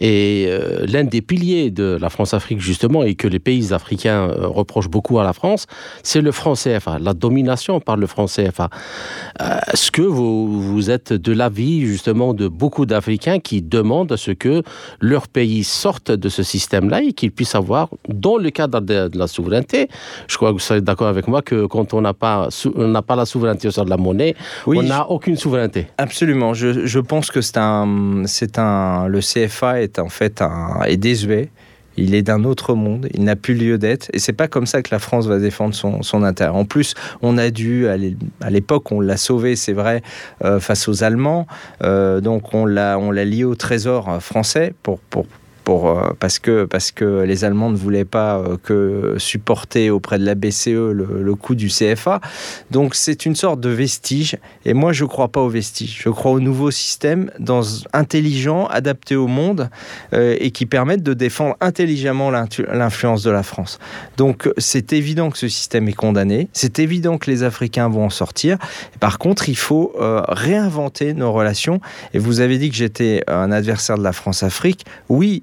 Speaker 2: Et euh, l'un des piliers de la France-Afrique, justement, et que les pays africains reprochent beaucoup à la France, c'est le franc CFA, la domination par le franc CFA. Est-ce que vous, êtes de l'avis, justement, de beaucoup d'Africains qui demandent à ce que leur pays sorte de ce système-là et qu'ils puissent avoir, dans le cadre de, la souveraineté, je crois que vous serez d'accord avec moi que quand on n'a pas, on pas la souveraineté sur de la monnaie, on n'a aucune souveraineté.
Speaker 3: Absolument. Je, pense que c'est un, c'est un, le CFA est en fait un, est désuet Il est d'un autre monde, il n'a plus lieu d'être, et c'est pas comme ça que la France va défendre son, son intérêt. En plus, on a dû, à l'époque, on l'a sauvé, c'est vrai, euh, face aux Allemands, euh, donc on l'a, on l'a lié au trésor français pour, pour, euh, parce, que, parce que les Allemands ne voulaient pas euh, que supporter auprès de la BCE le, coût du CFA. Donc c'est une sorte de vestige. Et moi, je ne crois pas au vestige. Je crois au nouveau système dans, intelligent, adapté au monde euh, et qui permette de défendre intelligemment l'influence de la France. Donc c'est évident que ce système est condamné. C'est évident que les Africains vont en sortir. Par contre, il faut réinventer nos relations. Et vous avez dit que j'étais un adversaire de la France-Afrique. Oui,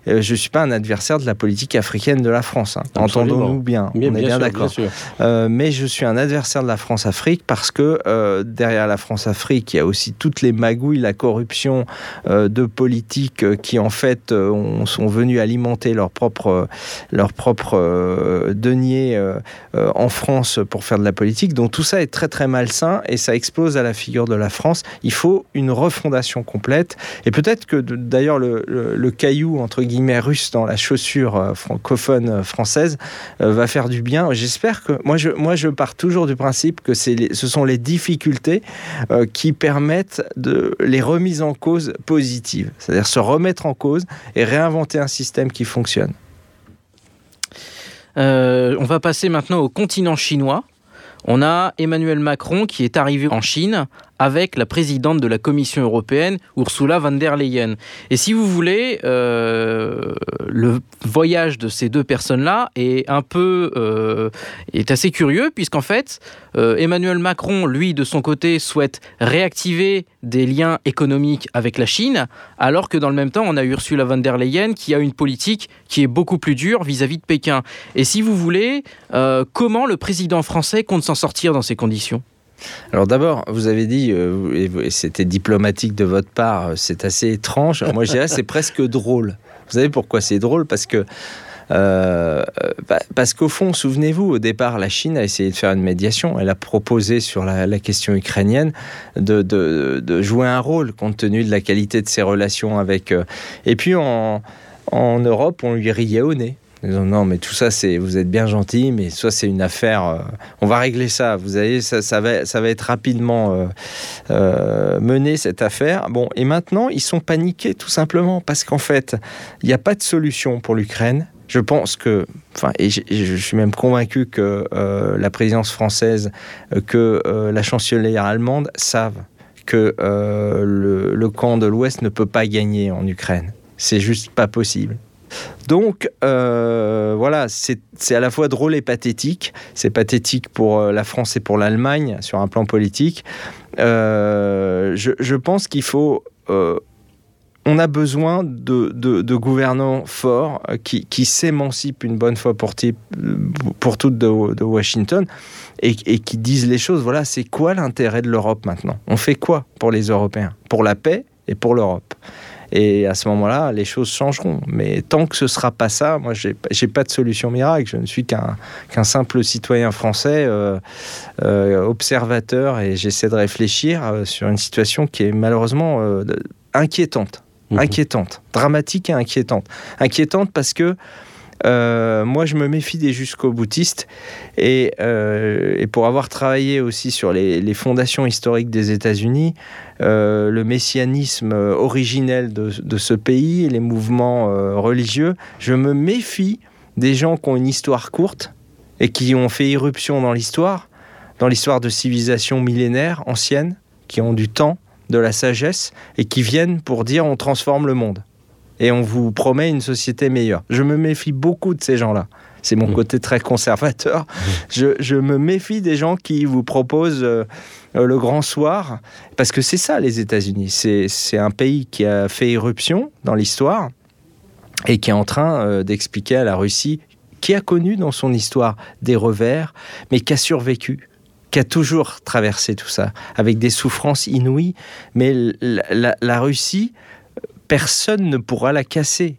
Speaker 3: euh, je ne suis pas un adversaire de la politique africaine de la France. Hein. Entendons-nous bien, on est bien, d'accord. Euh, mais je suis un adversaire de la France-Afrique parce que euh, derrière la France-Afrique, il y a aussi toutes les magouilles, la corruption de politiques qui en fait sont venus alimenter leur propre, leur propre denier en France pour faire de la politique. Donc tout ça est très très malsain et ça explose à la figure de la France. Il faut une refondation complète et peut-être que d'ailleurs le, le, le caillou entre guillemets russe dans la chaussure euh, francophone euh, française euh, va faire du bien. J'espère que moi je, moi je pars toujours du principe que ce sont les difficultés qui permettent de les remises en cause positives, c'est-à-dire se remettre en cause et réinventer un système qui fonctionne.
Speaker 1: on va passer maintenant au continent chinois. On a Emmanuel Macron qui est arrivé en Chine avec la présidente de la Commission européenne, Ursula von der Leyen. Et si vous voulez, euh, le voyage de ces deux personnes-là est un peu euh, est assez curieux puisqu'en fait, euh, Emmanuel Macron, lui, de son côté, souhaite réactiver des liens économiques avec la Chine, alors que dans le même temps, on a Ursula von der Leyen qui a une politique qui est beaucoup plus dure vis-à-vis -vis de Pékin. Et si vous voulez, comment le président français compte s'en sortir dans ces conditions?
Speaker 3: Alors d'abord, vous avez dit, euh, et c'était diplomatique de votre part, euh, c'est assez étrange. Moi, je dirais c'est presque drôle. Vous savez pourquoi c'est drôle? Parce que euh, parce qu'au fond, souvenez-vous, au départ, la Chine a essayé de faire une médiation. Elle a proposé sur la, question ukrainienne de, de, jouer un rôle compte tenu de la qualité de ses relations avec. et puis en, en Europe, on lui riait au nez non, mais tout ça, c'est, vous êtes bien gentil, mais ça, c'est une affaire. Euh, on va régler ça. Vous savez, ça, va, ça va être rapidement euh, euh, mené cette affaire. Bon, et maintenant, ils sont paniqués tout simplement parce qu'en fait, il n'y a pas de solution pour l'Ukraine. Je pense que, enfin, et je, suis même convaincu que la présidence française, que la chancelière allemande savent que le camp de l'Ouest ne peut pas gagner en Ukraine. C'est juste pas possible. Donc euh, voilà, c'est à la fois drôle et pathétique. C'est pathétique pour euh, la France et pour l'Allemagne sur un plan politique. Euh, je, pense qu'il faut... on a besoin de, gouvernants forts qui, s'émancipent une bonne fois pour, pour toutes de, Washington et, et, qui disent les choses. Voilà, c'est quoi l'intérêt de l'Europe maintenant? On fait quoi pour les Européens? Pour la paix et pour l'Europe? Et à ce moment-là, les choses changeront. Mais tant que ce ne sera pas ça, moi, je n'ai pas de solution miracle. Je ne suis qu'un simple citoyen français, euh, euh, observateur, et j'essaie de réfléchir euh, sur une situation qui est malheureusement inquiétante. Mmh. Inquiétante, dramatique et inquiétante. Inquiétante parce que euh, moi, je me méfie des jusqu'au boutistes. Et, euh, et, pour avoir travaillé aussi sur les, les fondations historiques des États-Unis, euh, le messianisme originel de, de, ce pays, les mouvements religieux, je me méfie des gens qui ont une histoire courte et qui ont fait irruption dans l'histoire, dans l'histoire de civilisations millénaires anciennes, qui ont du temps, de la sagesse, et qui viennent pour dire on transforme le monde et on vous promet une société meilleure. Je me méfie beaucoup de ces gens-là. C'est mon côté très conservateur. Je, me méfie des gens qui vous proposent euh, euh, le grand soir, parce que c'est ça les États-Unis. C'est un pays qui a fait irruption dans l'histoire et qui est en train euh, d'expliquer à la Russie, qui a connu dans son histoire des revers, mais qui a survécu qui a toujours traversé tout ça, avec des souffrances inouïes. Mais la Russie personne ne pourra la casser.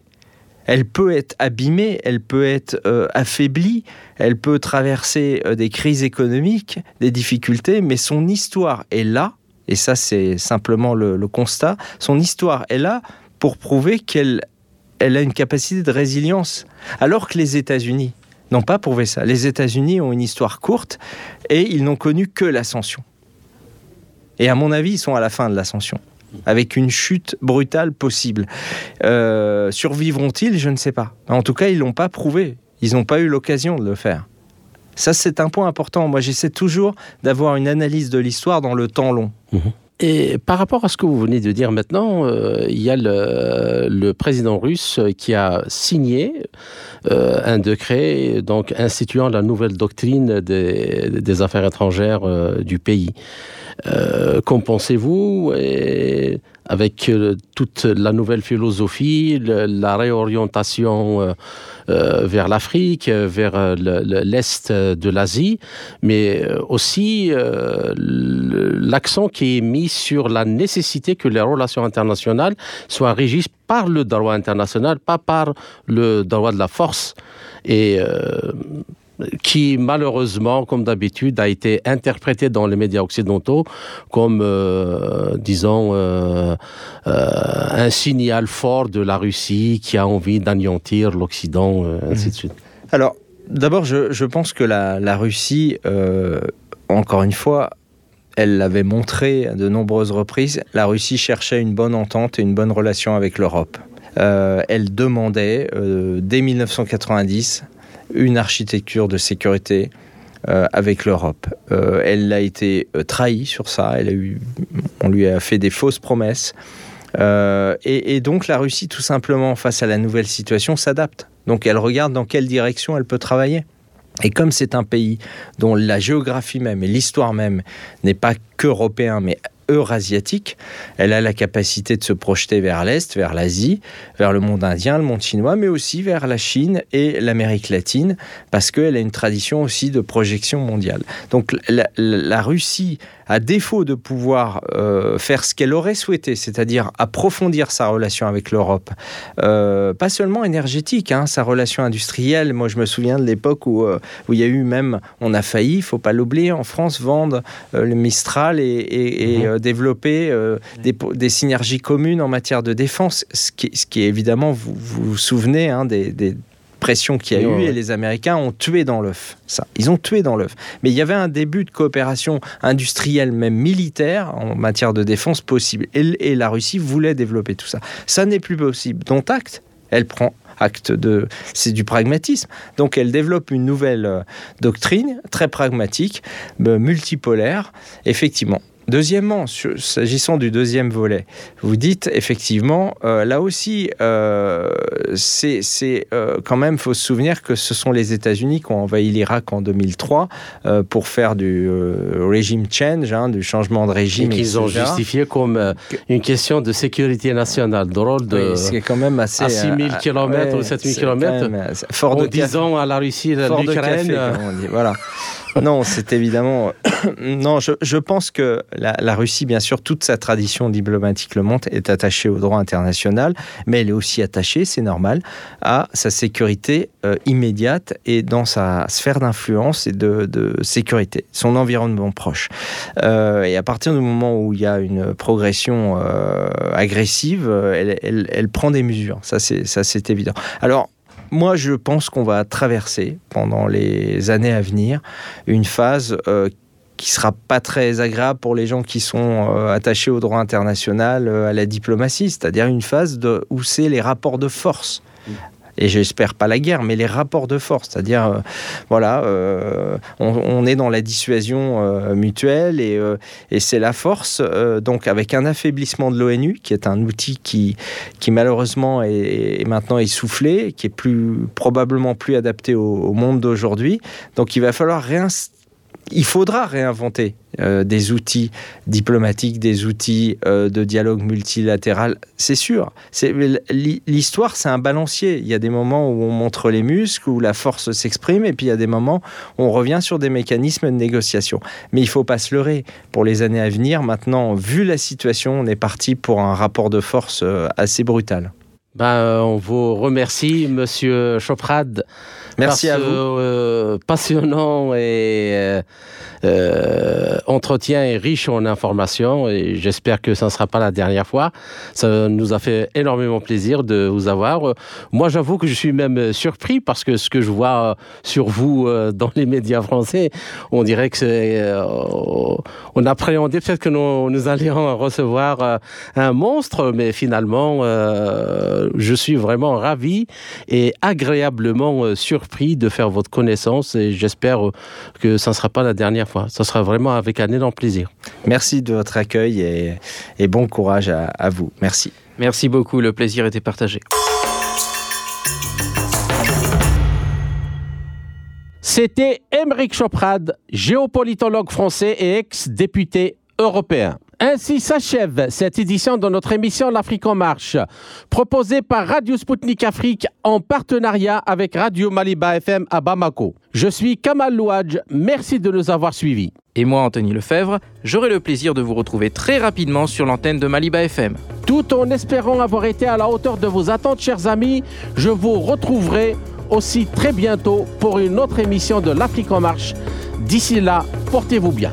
Speaker 3: Elle peut être abîmée, elle peut être euh, affaiblie, elle peut traverser euh, des crises économiques, des difficultés, mais son histoire est là, et ça c'est simplement le, constat, son histoire est là pour prouver qu'elle elle a une capacité de résilience, alors que les États-Unis n'ont pas prouvé ça. Les États-Unis ont une histoire courte et ils n'ont connu que l'ascension. Et à mon avis, ils sont à la fin de l'ascension, avec une chute brutale possible. Euh, survivront-ils? Je ne sais pas. En tout cas, ils l'ont pas prouvé. Ils n'ont pas eu l'occasion de le faire. Ça, c'est un point important. Moi, j'essaie toujours d'avoir une analyse de l'histoire dans le temps long.
Speaker 2: Mhm. Et par rapport à ce que vous venez de dire maintenant, euh, il y a le, président russe qui a signé euh, un décret donc instituant la nouvelle doctrine des, affaires étrangères du pays. Qu'en pensez-vous? Avec toute la nouvelle philosophie, la réorientation euh, vers l'Afrique, euh, vers euh, l'Est de l'Asie, mais aussi l'accent qui est mis sur la nécessité que les relations internationales soient régies par le droit international, pas par le droit de la force. Qui malheureusement, comme d'habitude, a été interprété dans les médias occidentaux comme, euh, disons, euh, euh, un signal fort de la Russie qui a envie d'anéantir l'Occident, ainsi de suite.
Speaker 3: Alors, d'abord, je, pense que la, la Russie, encore une fois, elle l'avait montré à de nombreuses reprises, la Russie cherchait une bonne entente et une bonne relation avec l'Europe. elle demandait, dès 1990, une architecture de sécurité euh, avec l'Europe. Euh, elle a été euh, trahie sur ça, elle a eu, on lui a fait des fausses promesses. Et, et, donc la Russie, tout simplement, face à la nouvelle situation, s'adapte. Donc elle regarde dans quelle direction elle peut travailler. Et comme c'est un pays dont la géographie même et l'histoire même n'est pas qu'européen, mais eurasiatique. Elle a la capacité de se projeter vers l'Est, vers l'Asie, vers le monde indien, le monde chinois, mais aussi vers la Chine et l'Amérique latine, parce qu'elle a une tradition aussi de projection mondiale. Donc la, Russie, à défaut de pouvoir euh, faire ce qu'elle aurait souhaité, c'est-à-dire approfondir sa relation avec l'Europe, euh, pas seulement énergétique, hein, sa relation industrielle. Moi, je me souviens de l'époque où, euh, où il y a eu même, on a failli, il faut pas l'oublier, en France, vendre le Mistral et, mhm. développer des, synergies communes en matière de défense, ce qui, ce qui est évidemment, vous vous, souvenez hein, des pression qu'il y a eu et les Américains ont tué dans l'œuf. Ça, ils ont tué dans l'œuf. Mais il y avait un début de coopération industrielle, même militaire, en matière de défense possible. Et, la Russie voulait développer tout ça. Ça n'est plus possible. Dont acte, elle prend acte de c'est du pragmatisme. Donc elle développe une nouvelle euh, doctrine très pragmatique, euh, multipolaire. Effectivement, Deuxièmement, s'agissant du deuxième volet, vous dites effectivement, euh, là aussi, euh, c'est euh, quand même, faut se souvenir que ce sont les États-Unis qui ont envahi l'Irak en 2003 pour faire du régime change, hein, du changement de régime.
Speaker 2: Et qu'ils ont justifié comme une question de sécurité nationale, drôle de.
Speaker 3: c'est quand même assez.
Speaker 2: À 6000 km ou 7000 km, fort de disant à la Russie, l'Ukraine.
Speaker 3: Voilà. Non, c'est évidemment. non, je, pense que la, Russie, bien sûr, toute sa tradition diplomatique le montre, est attachée au droit international, mais elle est aussi attachée, c'est normal, à sa sécurité euh, immédiate et dans sa sphère d'influence et de, sécurité, son environnement proche. Euh, et à partir du moment où il y a une progression euh, agressive, elle, elle, prend des mesures. Ça, c'est évident. Alors, moi, je pense qu'on va traverser pendant les années à venir une phase euh, qui sera pas très agréable pour les gens qui sont euh, attachés au droit international, euh, à la diplomatie, c'est-à-dire une phase de, où c'est les rapports de force et j'espère pas la guerre, mais les rapports de force, c'est-à-dire, euh, voilà, euh, on, est dans la dissuasion euh, mutuelle et, c'est la force, donc avec un affaiblissement de l'ONU, qui est un outil qui, qui malheureusement est, maintenant essoufflé, qui est plus, probablement plus adapté au, au monde d'aujourd'hui, donc il va falloir réinstaller il faudra réinventer euh, des outils diplomatiques, des outils euh, de dialogue multilatéral, c'est sûr. L'histoire, c'est un balancier. Il y a des moments où on montre les muscles, où la force s'exprime, et puis il y a des moments où on revient sur des mécanismes de négociation. Mais il ne faut pas se leurrer. Pour les années à venir, maintenant, vu la situation, on est parti pour un rapport de force euh, assez brutal.
Speaker 2: Ben, on vous remercie, Monsieur Choprad.
Speaker 3: Merci à vous.
Speaker 2: Euh, passionnant et euh, euh, entretien est riche en informations et j'espère que ça ne sera pas la dernière fois. Ça nous a fait énormément plaisir de vous avoir. Moi, j'avoue que je suis même surpris parce que ce que je vois sur vous dans les médias français, on dirait que c'est. on appréhendait peut-être que nous, nous, allions recevoir un monstre, mais finalement, je suis vraiment ravi et agréablement surpris de faire votre connaissance et j'espère que ça ne sera pas la dernière fois. Ça sera vraiment avec un énorme plaisir.
Speaker 3: Merci de votre accueil et, et bon courage à, à vous. Merci.
Speaker 1: Merci beaucoup, le plaisir était partagé.
Speaker 2: C'était Émeric Choprad, géopolitologue français et ex-député européen. Ainsi s'achève cette édition de notre émission L'Afrique en marche, proposée par Radio Sputnik Afrique en partenariat avec Radio Maliba FM à Bamako. Je suis Kamal Louadj, merci de nous avoir suivis.
Speaker 1: Et moi, Anthony Lefebvre, j'aurai le plaisir de vous retrouver très rapidement sur l'antenne de Maliba FM.
Speaker 2: Tout en espérant avoir été à la hauteur de vos attentes, chers amis, je vous retrouverai aussi très bientôt pour une autre émission de l'Afrique en marche. D'ici là, portez-vous bien.